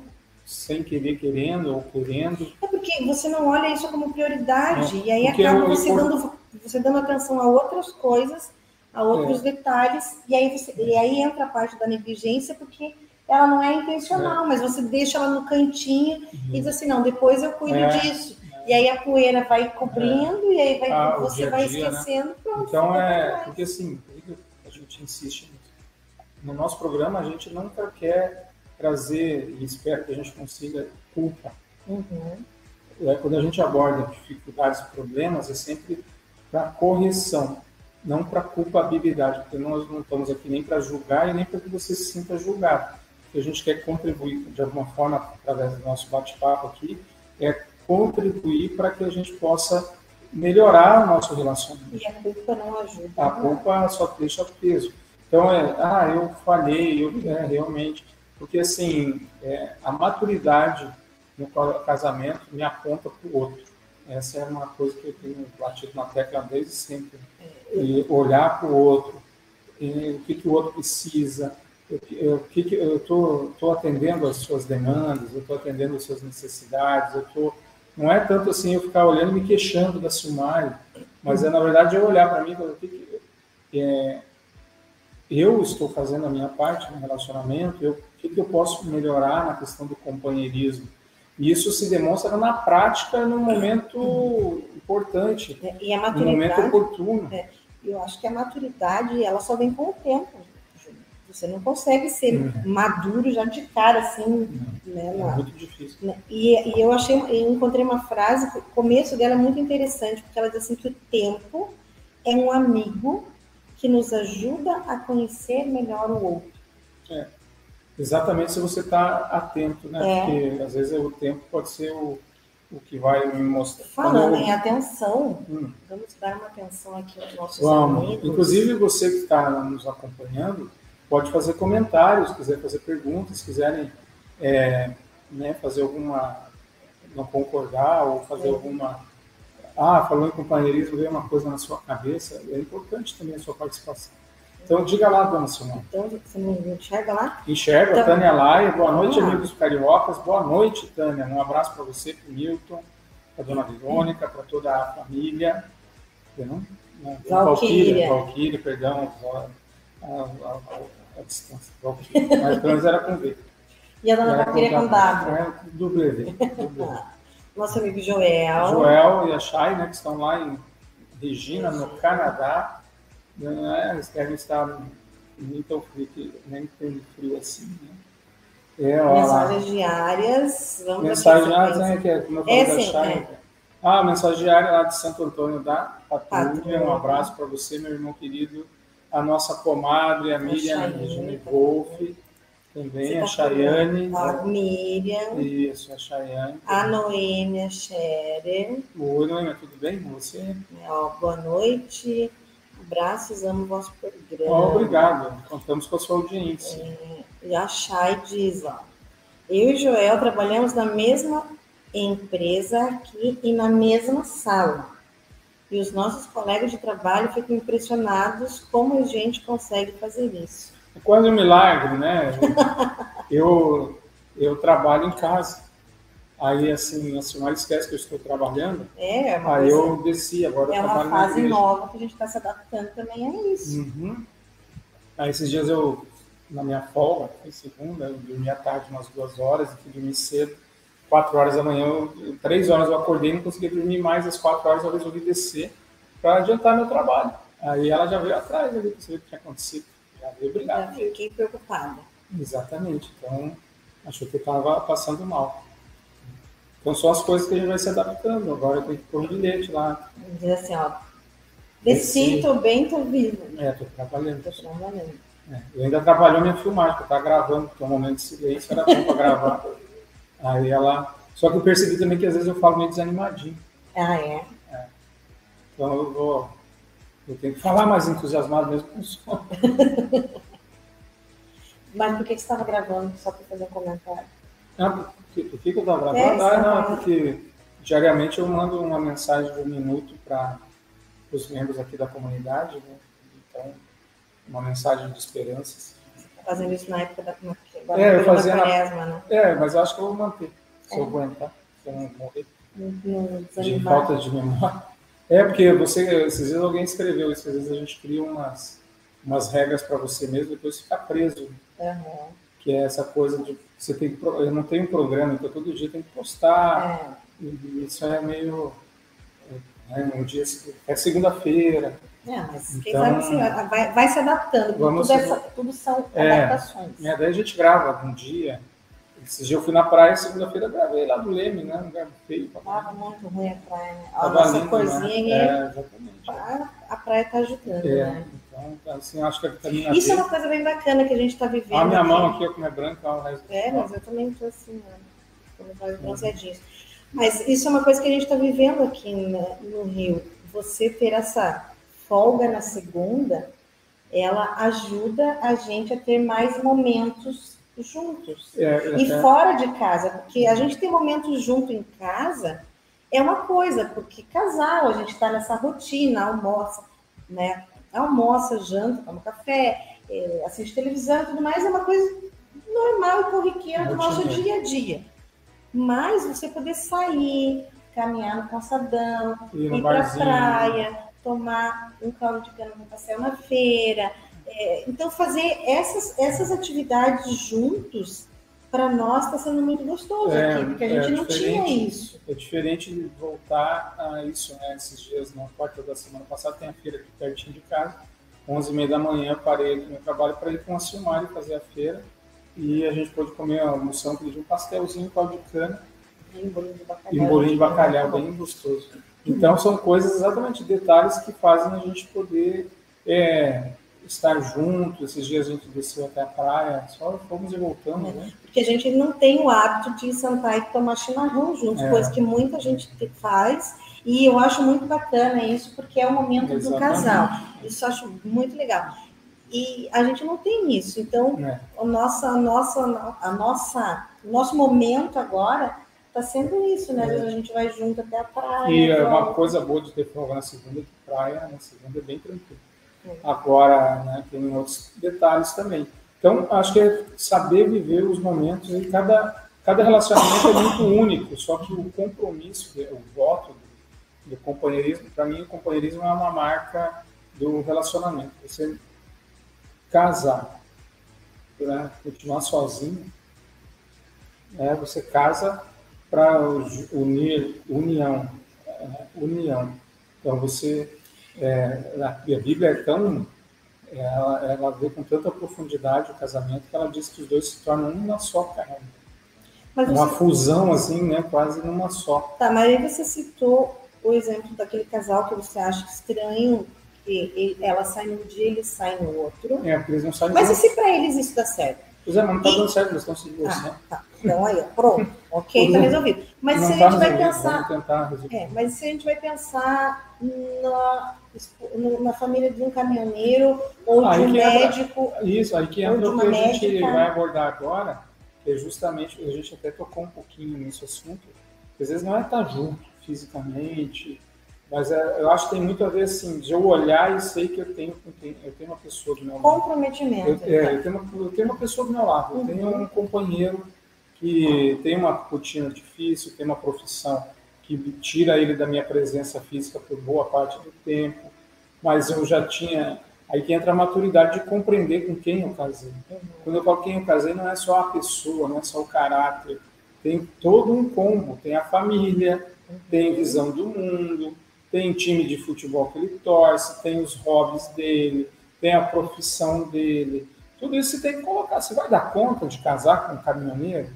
sem querer, querendo ou querendo. É porque você não olha isso como prioridade, é. e aí acaba você, eu... dando, você dando atenção a outras coisas, a outros é. detalhes, e aí, você, e aí entra a parte da negligência, porque ela não é intencional, é. mas você deixa ela no cantinho uhum. e diz assim, não, depois eu cuido é. disso. E aí a poeira vai cobrindo, e aí vai, ah, você dia vai né? esquecendo. Né? Pronto, então é, porque assim, a gente insiste no nosso programa a gente nunca quer trazer, e espero que a gente consiga, culpa. Uhum. É, quando a gente aborda dificuldades e problemas, é sempre para correção, não para culpabilidade, porque nós não estamos aqui nem para julgar e nem para que você se sinta julgado. O que a gente quer contribuir de alguma forma, através do nosso bate-papo aqui, é contribuir para que a gente possa melhorar o nosso relacionamento. E a culpa não ajuda. A culpa só deixa peso. Então, é, ah, eu falhei, eu é, realmente. Porque, assim, é, a maturidade no casamento me aponta para o outro. Essa é uma coisa que eu tenho batido na tecla desde sempre. E olhar para o outro, o que, que o outro precisa, o que, que eu estou atendendo às suas demandas, eu estou atendendo às suas necessidades, eu tô, não é tanto assim eu ficar olhando e me queixando da Sumari, mas é na verdade eu olhar para mim e falar, o que, que é, eu estou fazendo a minha parte no relacionamento, eu, o que, que eu posso melhorar na questão do companheirismo. E isso se demonstra na prática num momento importante, e a maturidade, momento oportuno. É, eu acho que a maturidade ela só vem com o tempo. Você não consegue ser uhum. maduro já de cara, assim. Né, é muito difícil. Né, e, e, eu achei, eu encontrei uma frase, o começo dela é muito interessante, porque ela diz assim que o tempo é um amigo que nos ajuda a conhecer melhor o outro. É. Exatamente se você está atento, né? É. Porque às vezes o tempo pode ser o, o que vai me mostrar. Falando eu... em atenção, hum. vamos dar uma atenção aqui aos nossos vamos. amigos. Inclusive você que está nos acompanhando, pode fazer comentários, quiser fazer perguntas, quiserem é, né, fazer alguma, não concordar ou fazer é. alguma. Ah, falou em companheirismo, veio uma coisa na sua cabeça, é importante também a sua participação. Então, diga lá, dona Simone. Então, você não enxerga lá? Enxerga, então, Tânia Laia. Boa noite, ah. amigos cariocas. Boa noite, Tânia. Um abraço para você, para o Milton, para a dona Verônica, para toda a família. Não? Valquíria. Valquíria, perdão, a, a, a, a distância. Mas pelo menos era com V. E a dona Valquíria com W. É, W. Nosso amigo Joel. Joel e a Chay, né, que estão lá em Regina, no Canadá. Né, eles devem estar nem tão frio, nem tão frio assim. Né? É, mensagens diárias. Vamos mensagens diárias, né, que é como eu falei é, da sim. É. Ah, mensagem diária lá de Santo Antônio da Patrulha. Um abraço para você, meu irmão querido a nossa comadre, a Miriam Regina Wolf, também, a tá Chayane. A Miriam. Isso, a Chayane. A Noêmia Scherer. Oi, Noêmia, tudo bem com você? É, ó, boa noite. Abraços, amo o vosso programa. Oh, obrigado, contamos com a sua audiência. É, e a Chay diz, ó, eu e Joel trabalhamos na mesma empresa aqui e na mesma sala e os nossos colegas de trabalho ficam impressionados como a gente consegue fazer isso. É quase um milagre, né? eu, eu trabalho em casa. Aí, assim, a senhora esquece que eu estou trabalhando. É, é Aí eu desci, agora É uma fase nova que a gente está se adaptando também a isso. Uhum. Aí, esses dias eu, na minha folga, foi segunda, eu dormi à tarde umas duas horas e fui dormir cedo. 4 horas da manhã, eu, 3 horas eu acordei, não consegui dormir mais, às 4 horas eu resolvi descer para adiantar meu trabalho. Aí ela já veio atrás ali para saber o que tinha acontecido. Já veio brigar. Já fiquei preocupada. Exatamente. Então, achou que eu estava passando mal. Então, são as coisas que a gente vai se adaptando. Agora eu tenho que pôr um bilhete lá. Diz assim, ó. Desci, tô bem, tô vivo. É, tô trabalhando. Tô trabalhando. É, eu ainda trabalhou minha filmagem, porque eu tava gravando, porque é um momento de silêncio, era bom para gravar. Aí ela. Só que eu percebi também que às vezes eu falo meio desanimadinho. Ah, é? é. Então eu vou. Eu tenho que falar mais entusiasmado mesmo com o som. Mas por que você estava gravando? Só para fazer um comentário. Ah, gravando? É, ah, não, é porque diariamente eu mando uma mensagem de um minuto para os membros aqui da comunidade, né? Então, uma mensagem de esperança. Você está fazendo isso na época da Agora é, eu fazia na... né? É, mas eu acho que eu vou manter, se é. eu aguentar, se eu não morrer. de falta de memória. É, porque você, esses dias alguém escreveu isso, às vezes a gente cria umas, umas regras para você mesmo, depois fica preso. Uhum. Que é essa coisa de você tem que, eu não tenho um programa, então todo dia tem que postar. É. E isso é meio. É, um dia é segunda-feira, é, mas quem então, sabe assim, vai, vai se adaptando. Vamos tudo, essa, tudo são é, adaptações. Minha ideia a gente grava um dia. Esse dia eu fui na praia, segunda-feira gravei lá do Leme, né? Um lugar feio. Tava muito ruim a praia, né? A nossa lindo, cozinha né? é, exatamente. A, a praia tá ajudando, é, né? Então, assim, acho que a vitamina Isso B... é uma coisa bem bacana que a gente está vivendo. A minha aqui. mão aqui, como é branca, o resto. É, mas eu também estou assim, né? Uhum. Mas isso é uma coisa que a gente está vivendo aqui no Rio. Você ter essa folga na segunda, ela ajuda a gente a ter mais momentos juntos. É, é, e fora de casa, porque a gente tem momentos junto em casa é uma coisa, porque casal, a gente está nessa rotina, almoça, né? Almoça, janta, toma café, é, assiste televisão e tudo mais, é uma coisa normal, corriqueira do nosso dia a dia. Mas você poder sair, caminhar no calçadão, ir, ir para a praia, tomar um caldo de cana com pastel na feira. É, então, fazer essas, essas atividades juntos para nós está sendo muito gostoso é, aqui, porque a gente é não tinha isso. É diferente de voltar a isso, né? Esses dias, na quarta da semana passada, tem a feira aqui pertinho de casa. 11 e meia da manhã, parei aqui no trabalho para ir com a Silmar fazer a feira. E a gente pôde comer a almoção, pedir um pastelzinho, caldo de cana. E um bolinho de bacalhau. E um bolinho de bacalhau, bem gostoso. Então, são coisas, exatamente, detalhes que fazem a gente poder é, estar junto. Esses dias a gente desceu até a praia, só fomos e voltamos, né? Porque a gente não tem o hábito de sentar e tomar chimarrão juntos, é. coisa que muita gente faz. E eu acho muito bacana isso, porque é o momento Exatamente. do casal. Isso eu acho muito legal. E a gente não tem isso. Então, é. a nossa, a nossa, a nossa, o nosso momento agora está sendo isso, né? É. A gente vai junto até a praia. E é uma coisa boa de ter folga na segunda de praia, na segunda é bem tranquilo. Agora, né, tem outros detalhes também. Então, acho que é saber viver os momentos e cada, cada relacionamento é muito único, só que o compromisso, o voto do, do companheirismo, para mim, o companheirismo é uma marca do relacionamento. Você casar, né, continuar sozinho, né, você casa para unir, união, é, união. Então, você é, a Bíblia é tão. Ela, ela vê com tanta profundidade o casamento que ela diz que os dois se tornam uma só carne. Mas uma você... fusão, assim, né? Quase numa só. Tá, mas aí você citou o exemplo daquele casal que você acha estranho, que ela sai num dia e ele sai no outro. É, porque eles não saem Mas e se para eles isso dá certo? Pois é, mas não está dando certo, eles estão se divorciando. Ah, tá. Então aí, pronto, ok, está resolvido. Mas se a gente tá vai pensar. É, mas se a gente vai pensar na, na família de um caminhoneiro ou aí de um médico. Entra, isso, aí que entra o que a gente médica. vai abordar agora, que é justamente, a gente até tocou um pouquinho nesse assunto, às vezes não é estar junto fisicamente, mas é, eu acho que tem muito a ver assim, de eu olhar e sei que eu tenho, eu tenho uma pessoa do meu lado. Comprometimento. Eu, é, eu, tenho uma, eu tenho uma pessoa do meu lado, uhum. eu tenho um companheiro que tem uma rotina difícil, tem uma profissão que tira ele da minha presença física por boa parte do tempo, mas eu já tinha. Aí que entra a maturidade de compreender com quem eu casei. Quando eu falo quem eu casei, não é só a pessoa, não é só o caráter, tem todo um combo, tem a família, tem visão do mundo, tem time de futebol que ele torce, tem os hobbies dele, tem a profissão dele. Tudo isso você tem que colocar. Você vai dar conta de casar com um caminhoneiro?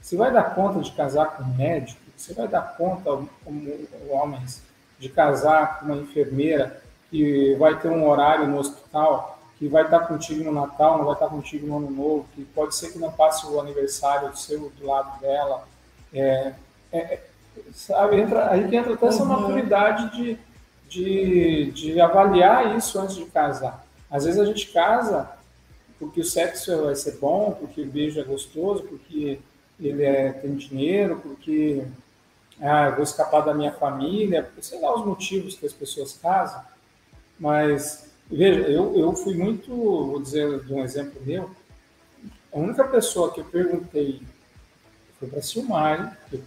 Você vai dar conta de casar com um médico? Você vai dar conta, como homens, de casar com uma enfermeira que vai ter um horário no hospital, que vai estar contigo no Natal, não vai estar contigo no Ano Novo, que pode ser que não passe o aniversário seu do lado dela. É, é, sabe? Entra, aí que entra até essa uhum. maturidade de, de, de avaliar isso antes de casar. Às vezes a gente casa porque o sexo vai ser bom, porque o beijo é gostoso, porque ele é, tem dinheiro, porque ah, eu vou escapar da minha família, sei lá os motivos que as pessoas casam, mas veja, eu, eu fui muito, vou dizer de um exemplo meu, a única pessoa que eu perguntei foi para Silmari, que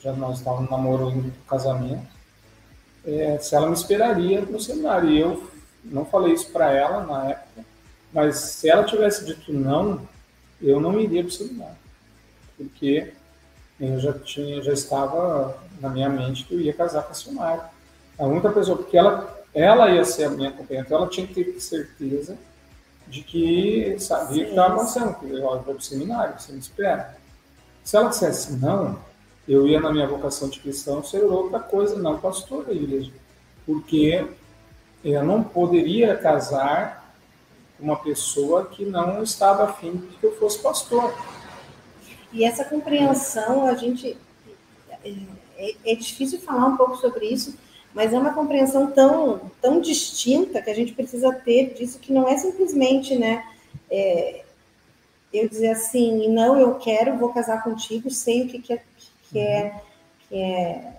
já nós estávamos namorando do casamento, é, se ela me esperaria no seminário. E eu não falei isso para ela na época, mas se ela tivesse dito não, eu não iria para o seminário, porque eu já tinha, já estava na minha mente que eu ia casar com a Silmara. A única pessoa, porque ela, ela ia ser a minha companheira, então ela tinha que ter certeza de que sabia o que estava acontecendo. Eu vou para o seminário, você me espera. Se ela dissesse não, eu ia na minha vocação de cristão ser outra coisa, não pastor da igreja. Porque eu não poderia casar com uma pessoa que não estava afim de que eu fosse pastor. E essa compreensão, a gente. É, é, é difícil falar um pouco sobre isso, mas é uma compreensão tão, tão distinta que a gente precisa ter disso, que não é simplesmente, né? É, eu dizer assim, não, eu quero, vou casar contigo, sei o que, que, é, que é, que é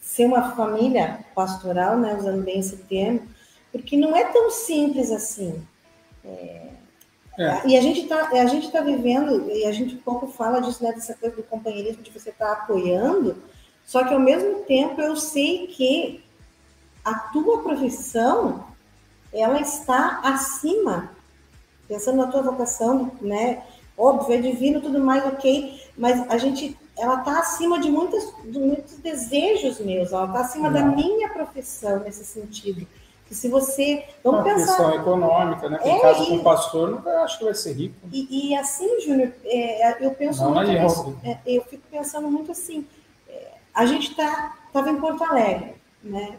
ser uma família pastoral, né, usando bem esse termo, porque não é tão simples assim. É, é. E a gente está a gente tá vivendo, e a gente pouco fala disso, né, dessa coisa do companheirismo, de você estar tá apoiando, só que ao mesmo tempo eu sei que a tua profissão, ela está acima, pensando na tua vocação, né, óbvio, é divino, tudo mais, ok, mas a gente, ela está acima de, muitas, de muitos desejos meus, ela está acima Não. da minha profissão nesse sentido. Que se você. Vamos Uma pensar. questão econômica, né? Quem é, casa com pastor, nunca acho que vai ser rico. E, e assim, Júnior, é, eu penso não, muito. Nisso, é, eu fico pensando muito assim. É, a gente tá, estava em Porto Alegre, né?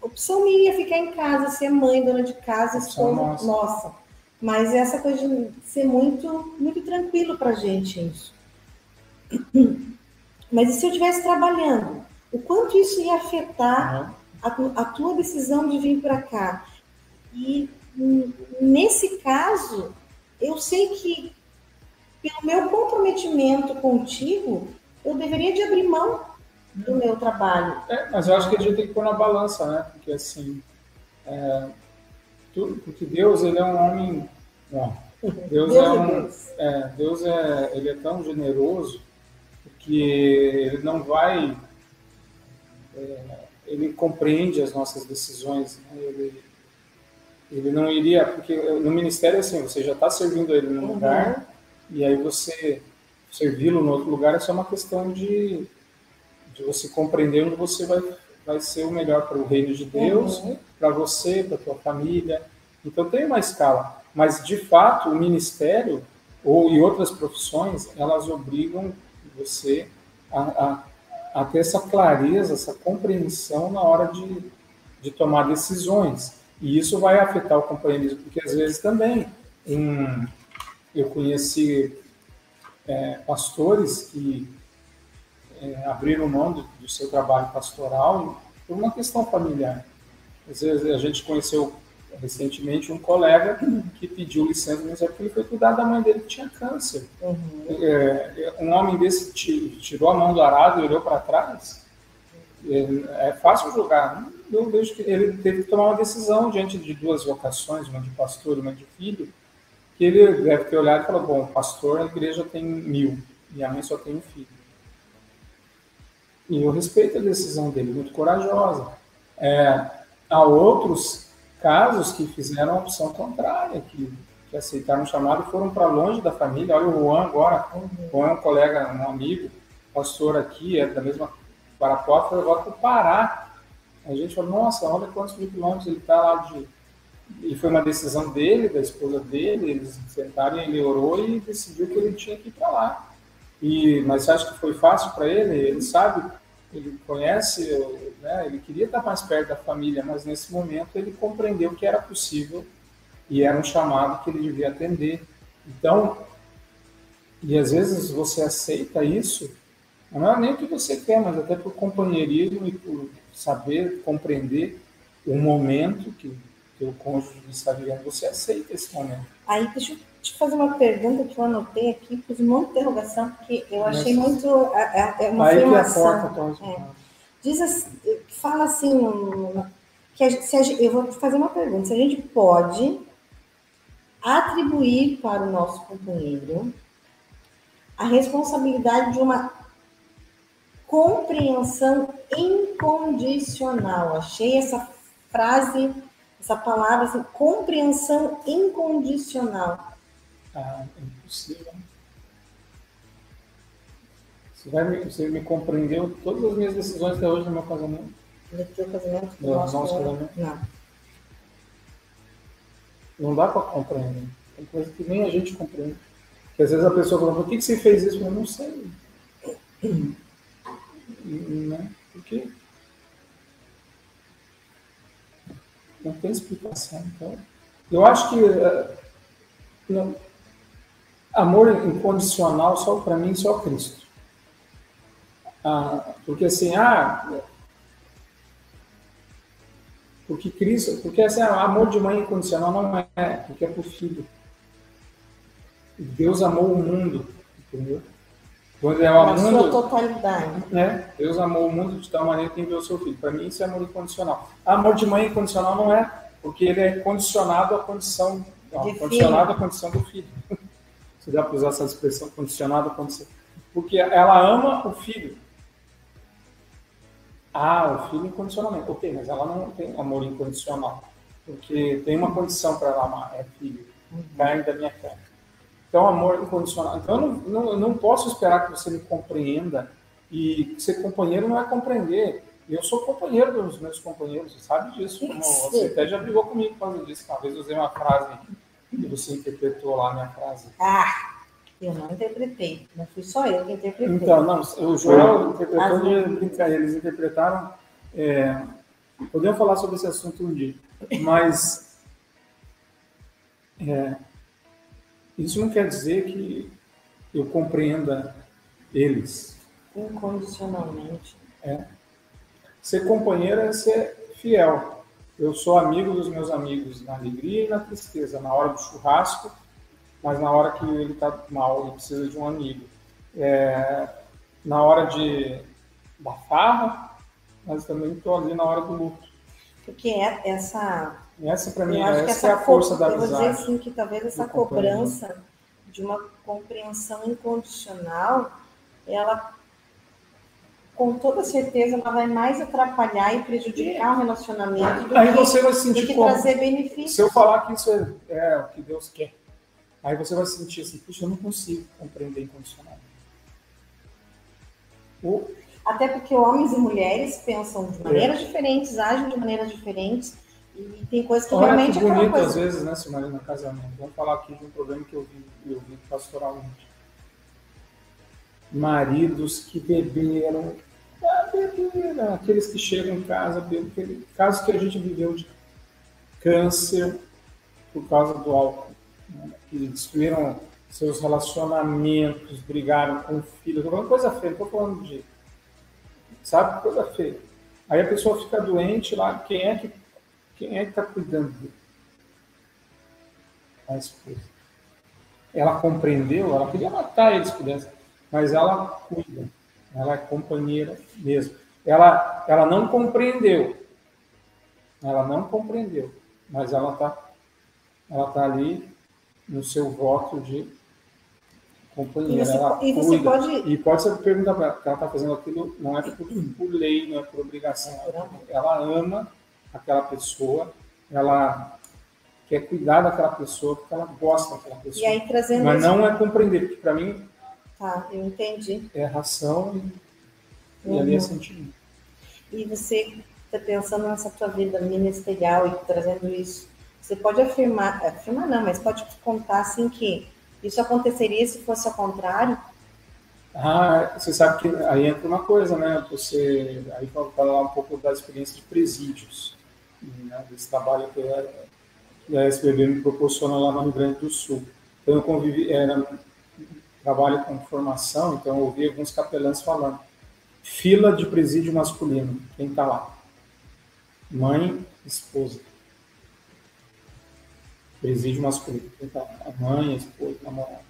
Opção minha é ficar em casa, ser mãe, dona de casa, esposa. Nossa. nossa. Mas essa coisa de ser muito, muito tranquilo para gente isso. Mas e se eu estivesse trabalhando? O quanto isso ia afetar uhum a, a tua decisão de vir para cá. E nesse caso, eu sei que pelo meu comprometimento contigo, eu deveria de abrir mão do meu trabalho. É, mas eu acho que a gente tem que pôr na balança, né? Porque assim, é, tudo, porque Deus ele é um homem, não, Deus, Deus é um, Deus. É, Deus é, ele é tão generoso que ele não vai é, ele compreende as nossas decisões. Né? Ele, ele não iria, porque no ministério assim, você já está servindo ele num uhum. lugar e aí você servi-lo no outro lugar é só uma questão de, de você compreender onde você vai, vai ser o melhor para o reino de Deus, uhum. para você, para tua família. Então tem uma escala, mas de fato o ministério ou e outras profissões elas obrigam você a, a a ter essa clareza, essa compreensão na hora de, de tomar decisões. E isso vai afetar o companheirismo, porque às vezes também em, eu conheci é, pastores que é, abriram mão do, do, seu trabalho pastoral por uma questão familiar. Às vezes a gente conheceu recentemente um colega que pediu licença porque ele foi cuidar da mãe dele que tinha câncer. Uhum. É, um homem desse tirou a mão do arado e olhou para trás. É, é, fácil julgar. Eu vejo que ele teve que tomar uma decisão diante de duas vocações, uma de pastor e uma de filho, que ele deve ter olhado e falou: bom, pastor, a igreja tem mil e a mãe só tem um filho. E eu respeito a decisão dele, muito corajosa. É, há outros casos que fizeram a opção contrária, que, que aceitaram o chamado e foram para longe da família. Olha o Juan agora, o Juan é um colega, um amigo, pastor aqui, é da mesma Guarapó, foi agora para o Pará. A gente falou, nossa, olha quantos mil quilômetros ele está lá de... E foi uma decisão dele, da esposa dele, eles sentaram, ele orou e decidiu que ele tinha que ir para lá. E, mas você acha que foi fácil para ele? Ele sabe ele conhece, né, ele queria estar mais perto da família, mas nesse momento ele compreendeu que era possível e era um chamado que ele devia atender. Então, e às vezes você aceita isso, não é nem o que você quer, mas até por companheirismo e por saber compreender o momento que, o cônjuge está vivendo, você aceita esse momento. Aí, deixa eu te fazer uma pergunta que eu anotei aqui, pus um monte de interrogação, porque eu achei muito. É, é uma Aí afirmação. Que é é. Diz assim, fala assim, que a, se a, eu vou fazer uma pergunta, se a gente pode atribuir para o nosso companheiro a responsabilidade de uma compreensão incondicional. Achei essa frase, essa palavra, assim, compreensão incondicional. Ah, é impossível. Você, vai me, você me compreendeu todas as minhas decisões até hoje no meu casamento? No teu casamento? No nosso, nosso casamento? Não. Não dá para compreender. Tem coisa que nem a gente compreende. Porque às vezes a pessoa fala, por que, que você fez isso? Eu não sei. né? Por quê? Não tem explicação. Então, eu acho que uh, não, amor incondicional só para mim, só Cristo. Ah, porque assim, ah, porque Cristo, porque assim, ah, amor de mãe incondicional não é, porque é o filho. Deus amou o mundo, entendeu? Quando é o Na sua totalidade. né? Deus amou o mundo de tal maneira que enviou o seu filho. Para mim, isso é amor incondicional. Amor de mãe incondicional não é, porque ele é condicionado à condição, De condicionado à condição do filho. Se dá para usar essa expressão, condicionado à condição. Porque ela ama o filho. Ah, o filho incondicionalmente. Ok, mas ela não tem amor incondicional. Porque tem uma condição para ela amar, é filho, carne da minha carne. Então, amor incondicional. Então, eu não, não, eu não posso esperar que você me compreenda. E ser companheiro não é compreender. Eu sou companheiro dos meus companheiros, você sabe disso. Como você até já brigou comigo por causa disso. Uma vez eu usei uma frase e você interpretou lá a minha frase. Ah, eu não interpretei. Não fui só eu que interpretei. Então, não, o Joel interpretou de brincar, eles interpretaram. É, podemos falar sobre esse assunto um dia, mas é, isso não quer dizer que eu compreenda eles. Incondicionalmente. Ser companheiro é ser fiel. Eu sou amigo dos meus amigos na alegria e na tristeza, na hora do churrasco, mas na hora que ele está mal e precisa de um amigo. É, na hora de da farra, mas também estou ali na hora do luto. Porque é essa. Essa para mim, essa essa é a força da Eu vou dizer amizade. assim que talvez essa companheiro. cobrança de uma compreensão incondicional, ela com toda certeza ela vai mais atrapalhar e prejudicar o relacionamento do Aí que, você vai do sentir como? trazer benefícios. Se eu falar que isso é, é o que Deus quer, aí você vai se sentir assim, puxa, eu não consigo compreender incondicionalmente. Ou Até porque homens e mulheres pensam de maneiras diferentes, agem de maneiras diferentes, e tem coisas que Olha realmente que é aquela bonito, coisa. às vezes, né, Silmaria, no casamento. Vamos falar aqui de um problema que eu vi, eu vi pastoralmente. Maridos que beberam, ah, beberam, aqueles que chegam em casa, bebem, casos que a gente viveu de câncer por causa do álcool, né, que destruíram seus relacionamentos, brigaram com o filho. Estou falando coisa feia, estou falando de. Sabe, coisa feia. Aí a pessoa fica doente lá, quem é que quem é que está cuidando dele? A esposa. Ela compreendeu, ela queria matar ele se pudesse, mas ela cuida. Ela é companheira mesmo. Ela, ela não compreendeu. Ela não compreendeu, mas ela está ela tá ali no seu voto de companheira. E você ela e você cuida. pode- E pode ser perguntar para ela, ela está fazendo aquilo não é por, por lei, não é por obrigação. Ela ama aquela pessoa, ela quer cuidar daquela pessoa porque ela gosta daquela pessoa. E aí trazendo Mas não é compreender, porque para mim Tá, eu entendi. é ração e, e Uhum. ali é sentimento. E você está pensando nessa tua vida ministerial e trazendo isso. Você pode afirmar, afirmar não, mas pode contar assim que isso aconteceria se fosse ao contrário? Ah, você sabe que aí entra uma coisa, né? Você aí falar um pouco da experiência de presídios, né? desse trabalho que a, a SBB me proporciona lá no Rio Grande do Sul. Então eu convivi, era trabalho com formação, então eu ouvi alguns capelães falando fila de presídio masculino, quem está lá? Mãe, esposa. Presídio masculino, quem está lá? A mãe, a esposa, namorado.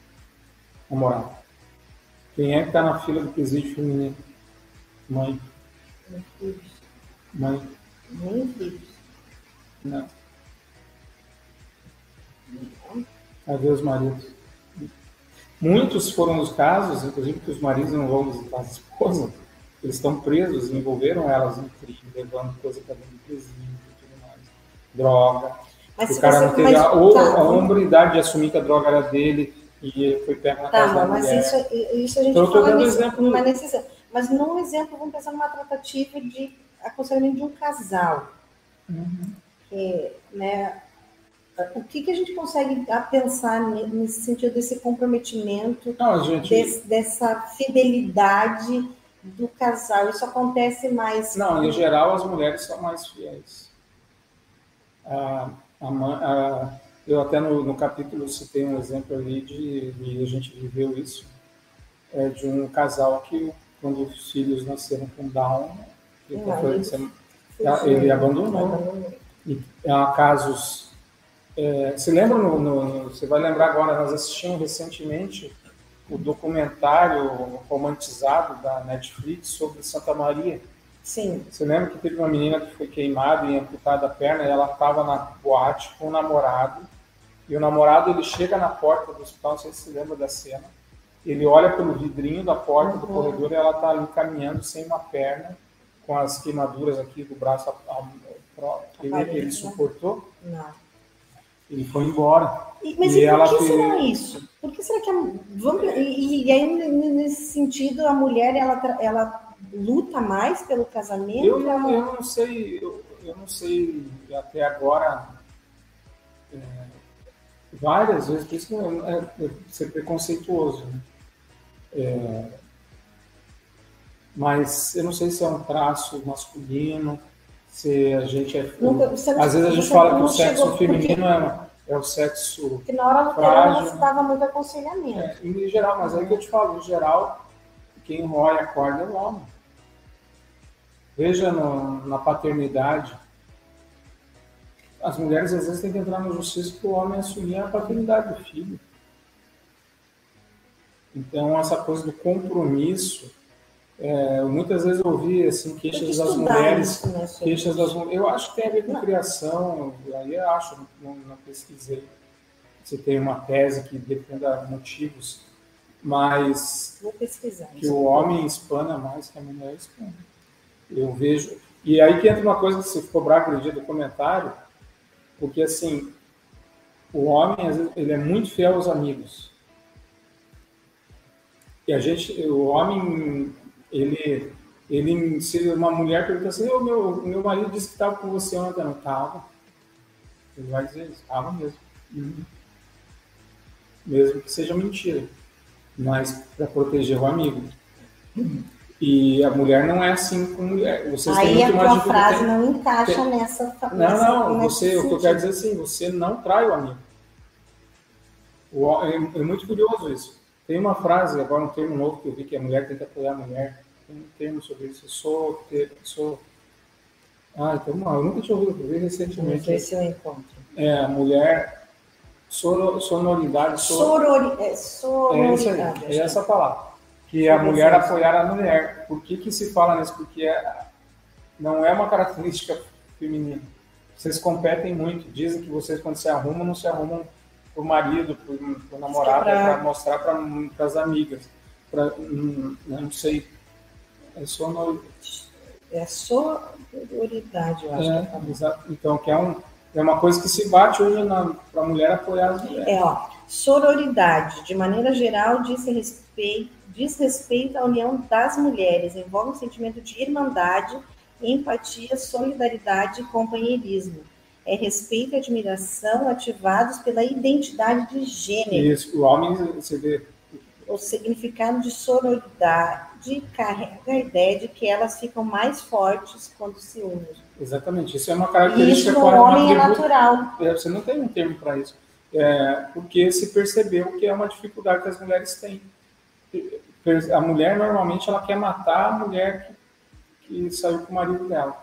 Namorado. Quem é que está na fila do presídio feminino? Mãe. Filhos. Mãe. Não. Cadê os maridos? Muitos foram os casos, inclusive que os maridos não vão visitar as esposas, eles estão presos, envolveram elas em crime, levando coisa para dentro do presídio e tudo mais. Droga. Mas o cara não teve a, ou tá, a hombridade de assumir que a droga era dele e ele foi pego na Tá, casa da mas mulher. isso, isso a gente Então, fala nesse, exemplo- mas nesse. Mas num exemplo, vamos pensar numa tratativa de aconselhamento de um casal. Uhum. Que, né, o que, que a gente consegue pensar ne- nesse sentido desse comprometimento, Não, gente, desse- dessa fidelidade do casal? Isso acontece mais. Não, em geral as mulheres são mais fiéis. A, a, a- eu até no, no capítulo citei um exemplo ali de, de a gente viveu isso, é de um casal que quando os filhos nasceram com Down, ele, ele- ele abandonou. E há casos. é, você lembra no- no- Você vai lembrar agora, nós assistimos recentemente o documentário romantizado da Netflix sobre Santa Maria. Sim. Você lembra que teve uma menina que foi queimada e amputada a perna e ela estava na boate com o namorado e o namorado ele chega na porta do hospital, não sei se você lembra da cena, ele olha pelo vidrinho da porta uhum. do corredor e ela está ali caminhando sem uma perna, com as queimaduras aqui do braço. Ele, ele, suportou? Não. Ele foi embora. E, mas e, e por que fez... será isso? Por que será que a, vamos, e, e, aí nesse sentido a mulher ela, ela luta mais pelo casamento? Eu não, eu não sei, eu, eu não sei até agora é, várias vezes, por isso que é, é ser preconceituoso. Né? É, mas eu não sei se é um traço masculino, se a gente é. Nunca, Às vezes a gente fala que o sexo feminino é, é o sexo. Porque na hora do frágil, não dava muito aconselhamento. É, em geral, mas aí que eu te falo, em geral, quem rói a corda é o homem. Veja no, na paternidade, as mulheres às vezes têm que entrar na justiça para o homem assumir a paternidade do filho. Então, essa coisa do compromisso, é, muitas vezes eu ouvi assim, queixas das mulheres, isso, né, queixas das Eu acho que tem a ver com criação, aí eu acho, não, não pesquisei se tem uma tese que defenda motivos, mas que o homem espana mais que a mulher espana. Eu vejo. E aí que entra uma coisa que você ficou bravo no dia do comentário, porque, assim, o homem, ele é muito fiel aos amigos. E a gente, o homem, ele, ele se uma mulher pergunta assim, o meu, meu marido disse que estava com você ontem, não estava. Ele vai dizer, estava mesmo. Uhum. Mesmo que seja mentira. Mas para proteger o amigo. Uhum. E a mulher não é assim com mulher. Vocês Aí a tua frase tem... não encaixa tem... nessa Não, não, você, o que eu quero dizer é assim, você não trai o amigo. O, é, é, muito curioso isso. Tem uma frase, agora um termo novo que eu vi que a mulher que apoiar a mulher. Tem um termo sobre isso. Sou. sou... Ah, então não, eu nunca tinha ouvido, eu vi recentemente. Esse é o encontro. É, a mulher. sonoridade. Soror... É, sororidade. É, é essa palavra que a mulher apoiar a mulher. Por que, que se fala nisso? Porque é, não é uma característica feminina. Vocês competem muito. Dizem que vocês, quando se arrumam, não se arrumam para o marido, para o namorado, é para mostrar para as amigas. Pra, hum, não sei. É sonoridade. É sororidade, eu acho. É, que é exato. Então, que é, um, é uma coisa que se bate hoje para a mulher apoiar as mulheres. É, ó. Sororidade, de maneira geral, diz respeito diz respeito à união das mulheres, envolve um sentimento de irmandade, empatia, solidariedade e companheirismo. É respeito e admiração ativados pela identidade de gênero. Isso, o homem, você vê. O significado de sororidade carrega a ideia de que elas ficam mais fortes quando se unem. Exatamente, isso é uma característica... Isso no homem é natural. É, você não tem um termo para isso. É, porque se percebeu que é uma dificuldade que as mulheres têm a mulher normalmente ela quer matar a mulher que, que saiu com o marido dela.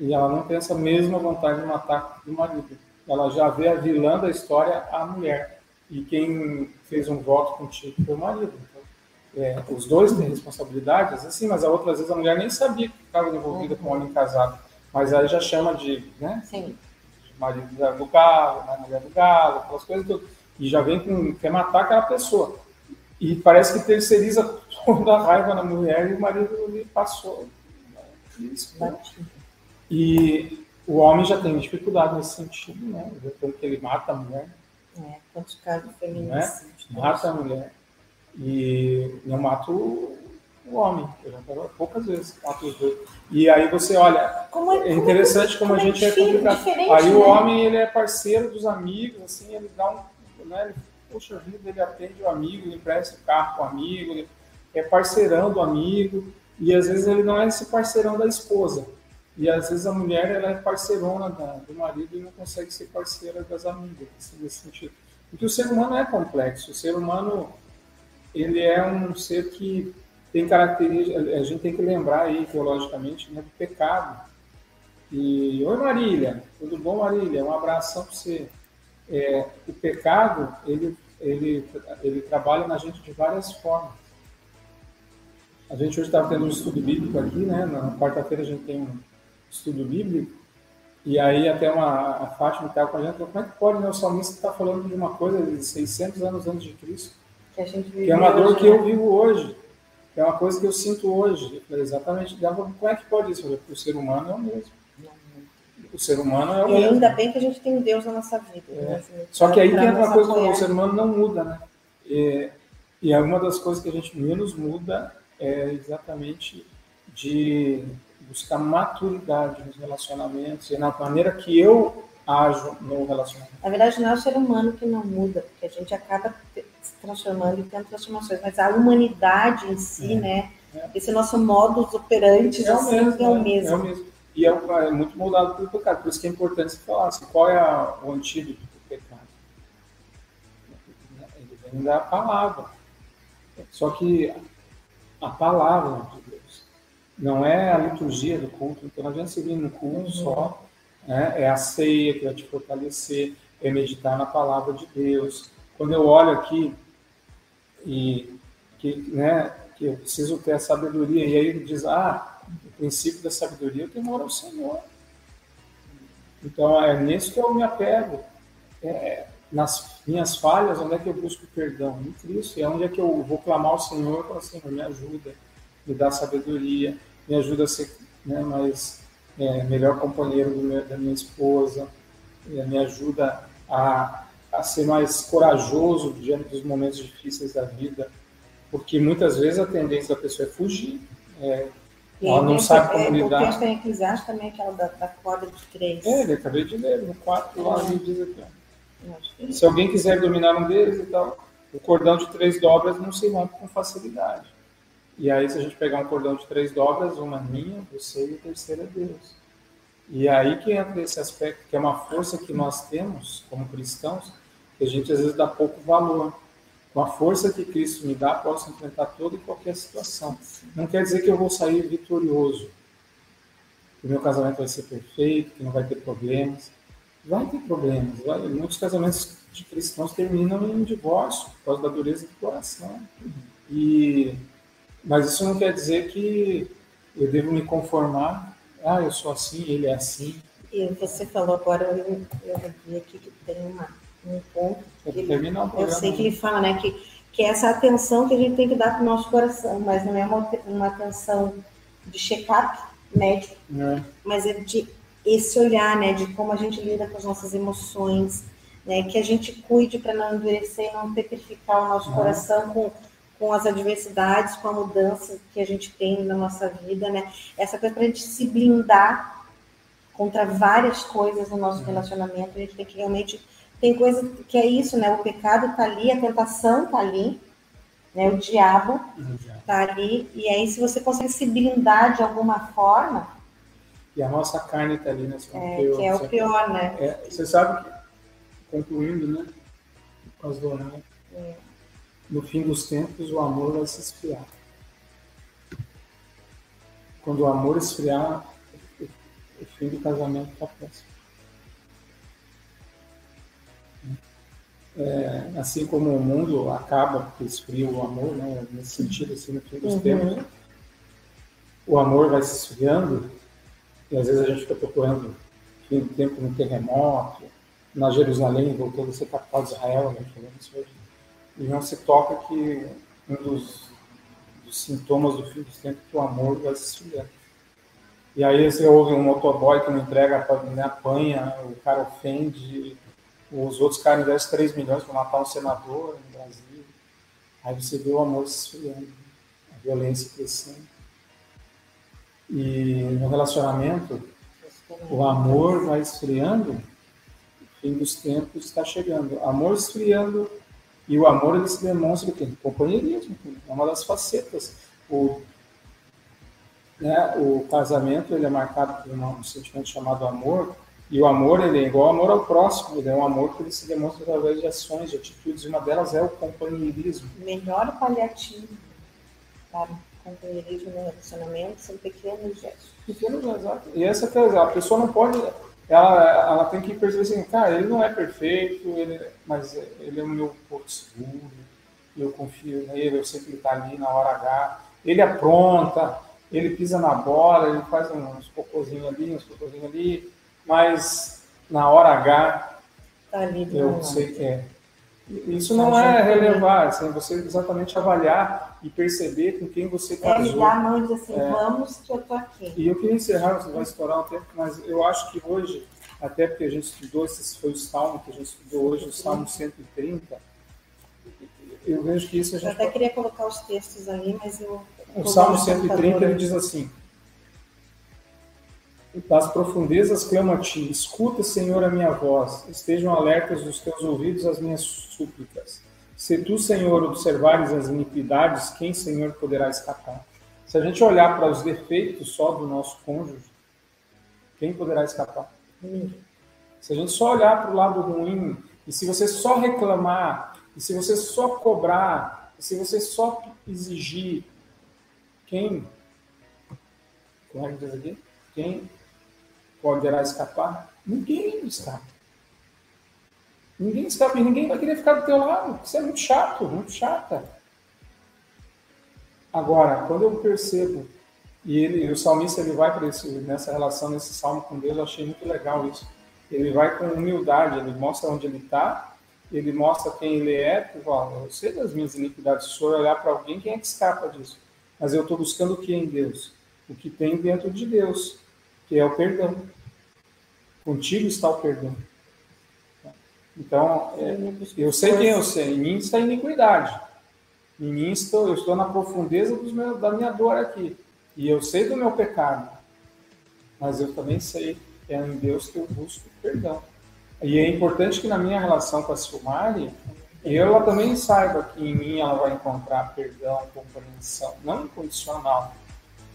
E ela não tem essa mesma vontade de matar o marido. Ela já vê a vilã da história a mulher. E quem fez um voto contigo foi o marido. É, os dois têm responsabilidades, assim, mas outras vezes a mulher nem sabia que estava envolvida com um homem casado. Mas aí já chama de, né? Sim. marido do galo, mulher do galo, aquelas coisas tudo. E já vem com, quer matar aquela pessoa. E parece que terceiriza toda a raiva na mulher e o marido lhe passou. Isso, né? E o homem já tem dificuldade nesse sentido, né? Tanto que ele mata a mulher. É, quantos casos feminicídio. Né? Mata a mulher. E não mata o, homem. Eu já poucas vezes, mata os dois. E aí você olha, como é, é interessante como, como, a gente é, é complicado. Aí né? o homem ele é parceiro dos amigos, assim, ele dá um. Né, ele poxa vida, ele atende o amigo, ele empresta o carro para o amigo, ele é parceirão do amigo, e às vezes ele não é esse parceirão da esposa. E às vezes a mulher ela é parceirona da, do marido e não consegue ser parceira das amigas, assim, nesse sentido. Porque o ser humano é complexo, o ser humano ele é um ser que tem características, a gente tem que lembrar aí, teologicamente, né, do pecado. E, oi Marília, tudo bom Marília? Um abração para você. É, o pecado, ele ele, ele trabalha na gente de várias formas. A gente hoje estava tendo um estudo bíblico aqui, né? Na quarta-feira a gente tem um estudo bíblico. E aí até uma, a Fátima estava com a gente, como é que pode, né? O salmista está falando de uma coisa de 600 anos antes de Cristo. Que, que é uma dor hoje, que eu né? vivo hoje. Que é uma coisa que eu sinto hoje. Eu falei, exatamente. Como é que pode isso? O ser humano é o mesmo. O ser humano é o e mesmo. ainda bem que a gente tem Deus na nossa vida. É. Né? Assim, Só que aí tem uma coisa, o ser humano não muda, né? E, e uma das coisas que a gente menos muda é exatamente de buscar maturidade nos relacionamentos e na maneira que eu ajo no relacionamento. Na verdade, não é o ser humano que não muda, porque a gente acaba transformando e tendo transformações, mas a humanidade em si, é, né? É. Esse nosso modus operandi é, assim, mesmo, é o mesmo. É o mesmo. E é, é, muito moldado pelo pecado. Por isso que é importante você falar assim, qual é a, o antídoto do pecado. Ele vem da palavra. Só que a palavra de Deus não é a liturgia do culto. Então não adianta você vir no culto uhum. só. Né? É a ceia que vai te fortalecer, é meditar na palavra de Deus. Quando eu olho aqui e que, né, que eu preciso ter a sabedoria, e aí ele diz, ah, princípio da sabedoria, o temor ao Senhor. Então, é nisso que eu me apego. É, nas minhas falhas, onde é que eu busco perdão? Em Cristo. É onde é que eu vou clamar ao Senhor e falar, Senhor, me ajuda, me dá sabedoria, me ajuda a ser né, mais é, melhor companheiro meu, da minha esposa, é, me ajuda a, a ser mais corajoso diante dos momentos difíceis da vida, porque muitas vezes a tendência da pessoa é fugir, é, ela não sabe como é, lidar. O texto em Eclesiastes também, aquela da, da corda de três. É, ele acabei de ler, no 4 lá, ele diz aqui. Se alguém quiser dominar um deles e tal, o cordão de três dobras não se rompe com facilidade. E aí, se a gente pegar um cordão de três dobras, uma minha, você e a terceira é Deus. E aí que entra esse aspecto, que é uma força que nós temos como cristãos, que a gente às vezes dá pouco valor com a força que Cristo me dá, posso enfrentar toda e qualquer situação. Não quer dizer que eu vou sair vitorioso, que o meu casamento vai ser perfeito, que não vai ter problemas. Vai ter problemas. Vai. Muitos casamentos de cristãos terminam em divórcio por causa da dureza do coração. E, mas isso não quer dizer que eu devo me conformar. Ah, eu sou assim, ele é assim. E você falou agora, eu, eu vi aqui que tem uma um ponto. Ele, eu sei que ele fala, né, que, que é essa atenção que a gente tem que dar para o nosso coração, mas não é uma, uma atenção de check-up médico, é. mas é de esse olhar, né, de como a gente lida com as nossas emoções, né, que a gente cuide para não endurecer e não petrificar o nosso é. coração com, com as adversidades, com a mudança que a gente tem na nossa vida, né, essa coisa para a gente se blindar contra várias coisas no nosso relacionamento, a gente tem que realmente tem coisa que é isso, né? O pecado está ali, a tentação está ali, né? O diabo está ali. E aí, se você consegue se blindar de alguma forma. E a nossa carne está ali, né? É, que é o pior, né? É, você sabe que, concluindo, né? Né? É. No fim dos tempos, o amor vai se esfriar. Quando o amor esfriar, o fim do casamento está próximo. É, assim como o mundo acaba porque esfria o amor, né, nesse sentido, assim, no fim dos uhum. tempos, o amor vai se esfriando, e às vezes a gente fica procurando fim do tempo no terremoto, na Jerusalém, voltando a ser capital de Israel, né, e não se toca que um dos, dos sintomas do fim dos tempos é que o amor vai se esfriando. E aí você ouve um motoboy que não entrega, né, apanha, o cara ofende, os outros caras investem 3 milhões para matar um senador no Brasil. Aí você vê o amor esfriando, a violência crescendo. E no relacionamento, o amor vai esfriando, o fim dos tempos está chegando. Amor esfriando, e o amor ele se demonstra o quê? Companheirismo, é uma das facetas. O, né, o casamento ele é marcado por um sentimento chamado amor, e o amor, ele é igual ao amor ao próximo, ele é um amor que ele se demonstra através de ações, de atitudes, e uma delas é o companheirismo. O melhor paliativo para o companheirismo no relacionamento são pequenos gestos. Pequenos gestos, E essa é a pessoa não pode, ela, ela tem que perceber assim, cara, ele não é perfeito, ele, mas ele é o meu porto seguro, eu confio nele, eu sei que ele está ali na hora H, ele apronta, ele pisa na bola, ele faz uns cocôzinhos ali, uns cocôzinhos ali, mas na hora H tá eu sei que é. Isso não é relevar, assim, você exatamente avaliar e perceber com quem você casou. É me dar a mão e dizer assim, é. vamos que eu tô aqui. E eu queria encerrar, você vai estourar o tempo, mas eu acho que hoje, até porque a gente estudou, esse foi o Salmo que a gente estudou hoje, o Salmo 130, eu vejo que isso a gente... Eu até queria colocar os textos ali, mas eu... O Salmo 130, ele diz assim, das profundezas clamo a ti, escuta, Senhor, a minha voz, estejam alertas os teus ouvidos às minhas súplicas. Se tu, Senhor, observares as iniquidades, quem, Senhor, poderá escapar? Se a gente olhar para os defeitos só do nosso cônjuge, quem poderá escapar? Ninguém. Se a gente só olhar para o lado ruim, e se você só reclamar, e se você só cobrar, e se você só exigir, quem? Como é que diz aqui? Quem poderá escapar? Ninguém escapa. Ninguém escapa e ninguém vai querer ficar do teu lado. Isso é muito chato, muito chata. Agora, quando eu percebo, e, ele, o salmista ele vai para nessa relação, nesse salmo com Deus, eu achei muito legal isso. Ele vai com humildade, ele mostra onde ele está, ele mostra quem ele é, porque, eu sei das minhas iniquidades, se for olhar para alguém, quem é que escapa disso? Mas eu estou buscando o que em Deus? O que tem dentro de Deus que é o perdão. Contigo está o perdão. Então, é, eu sei quem eu sei. Em mim está a iniquidade. Em mim estou, eu estou na profundeza meus, da minha dor aqui. E eu sei do meu pecado. Mas eu também sei que é em Deus que eu busco perdão. E é importante que na minha relação com a Silmari, ela também saiba que em mim ela vai encontrar perdão, compreensão. Não incondicional,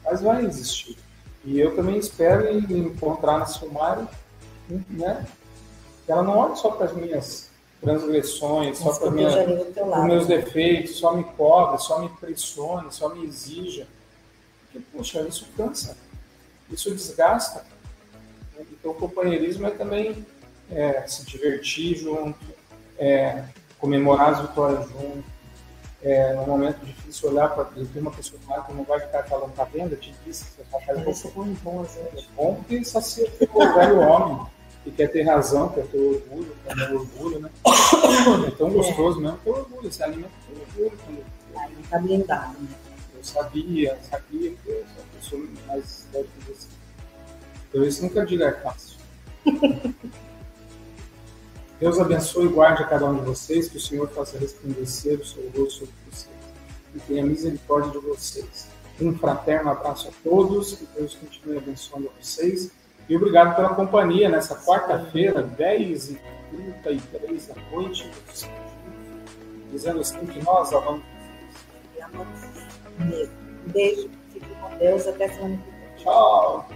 mas vai existir. E eu também espero encontrar na Silmari, né? Ela não olha só para as minhas transgressões, só para os meus defeitos, só me cobre, só me pressione, só me exija. Porque, poxa, isso cansa, isso desgasta. Então, o companheirismo é também é, se divertir junto, é, comemorar as vitórias junto, é, num momento difícil, olhar para ter uma pessoa que não vai ficar falando, tá vendo? Eu te disse, você tá fazendo Isso é bom, bom, é bom porque sacia o velho homem, que quer ter razão, quer ter orgulho, quer ter orgulho, né? É tão gostoso mesmo ter orgulho, você alimenta o orgulho. Quando... Está blindado, né? Eu sabia, sabia que eu sou a pessoa mais velha que você. Então isso nunca diga é fácil. Deus abençoe e guarde a cada um de vocês, que o Senhor faça resplandecer o seu rosto sobre vocês e tenha misericórdia de vocês. Um fraterno abraço a todos, que Deus continue abençoando vocês. E obrigado pela companhia nessa quarta-feira, 10h33 da noite. Dizendo assim que nós amamos vocês. Um beijo, fique com Deus, até semana que vem. Tchau.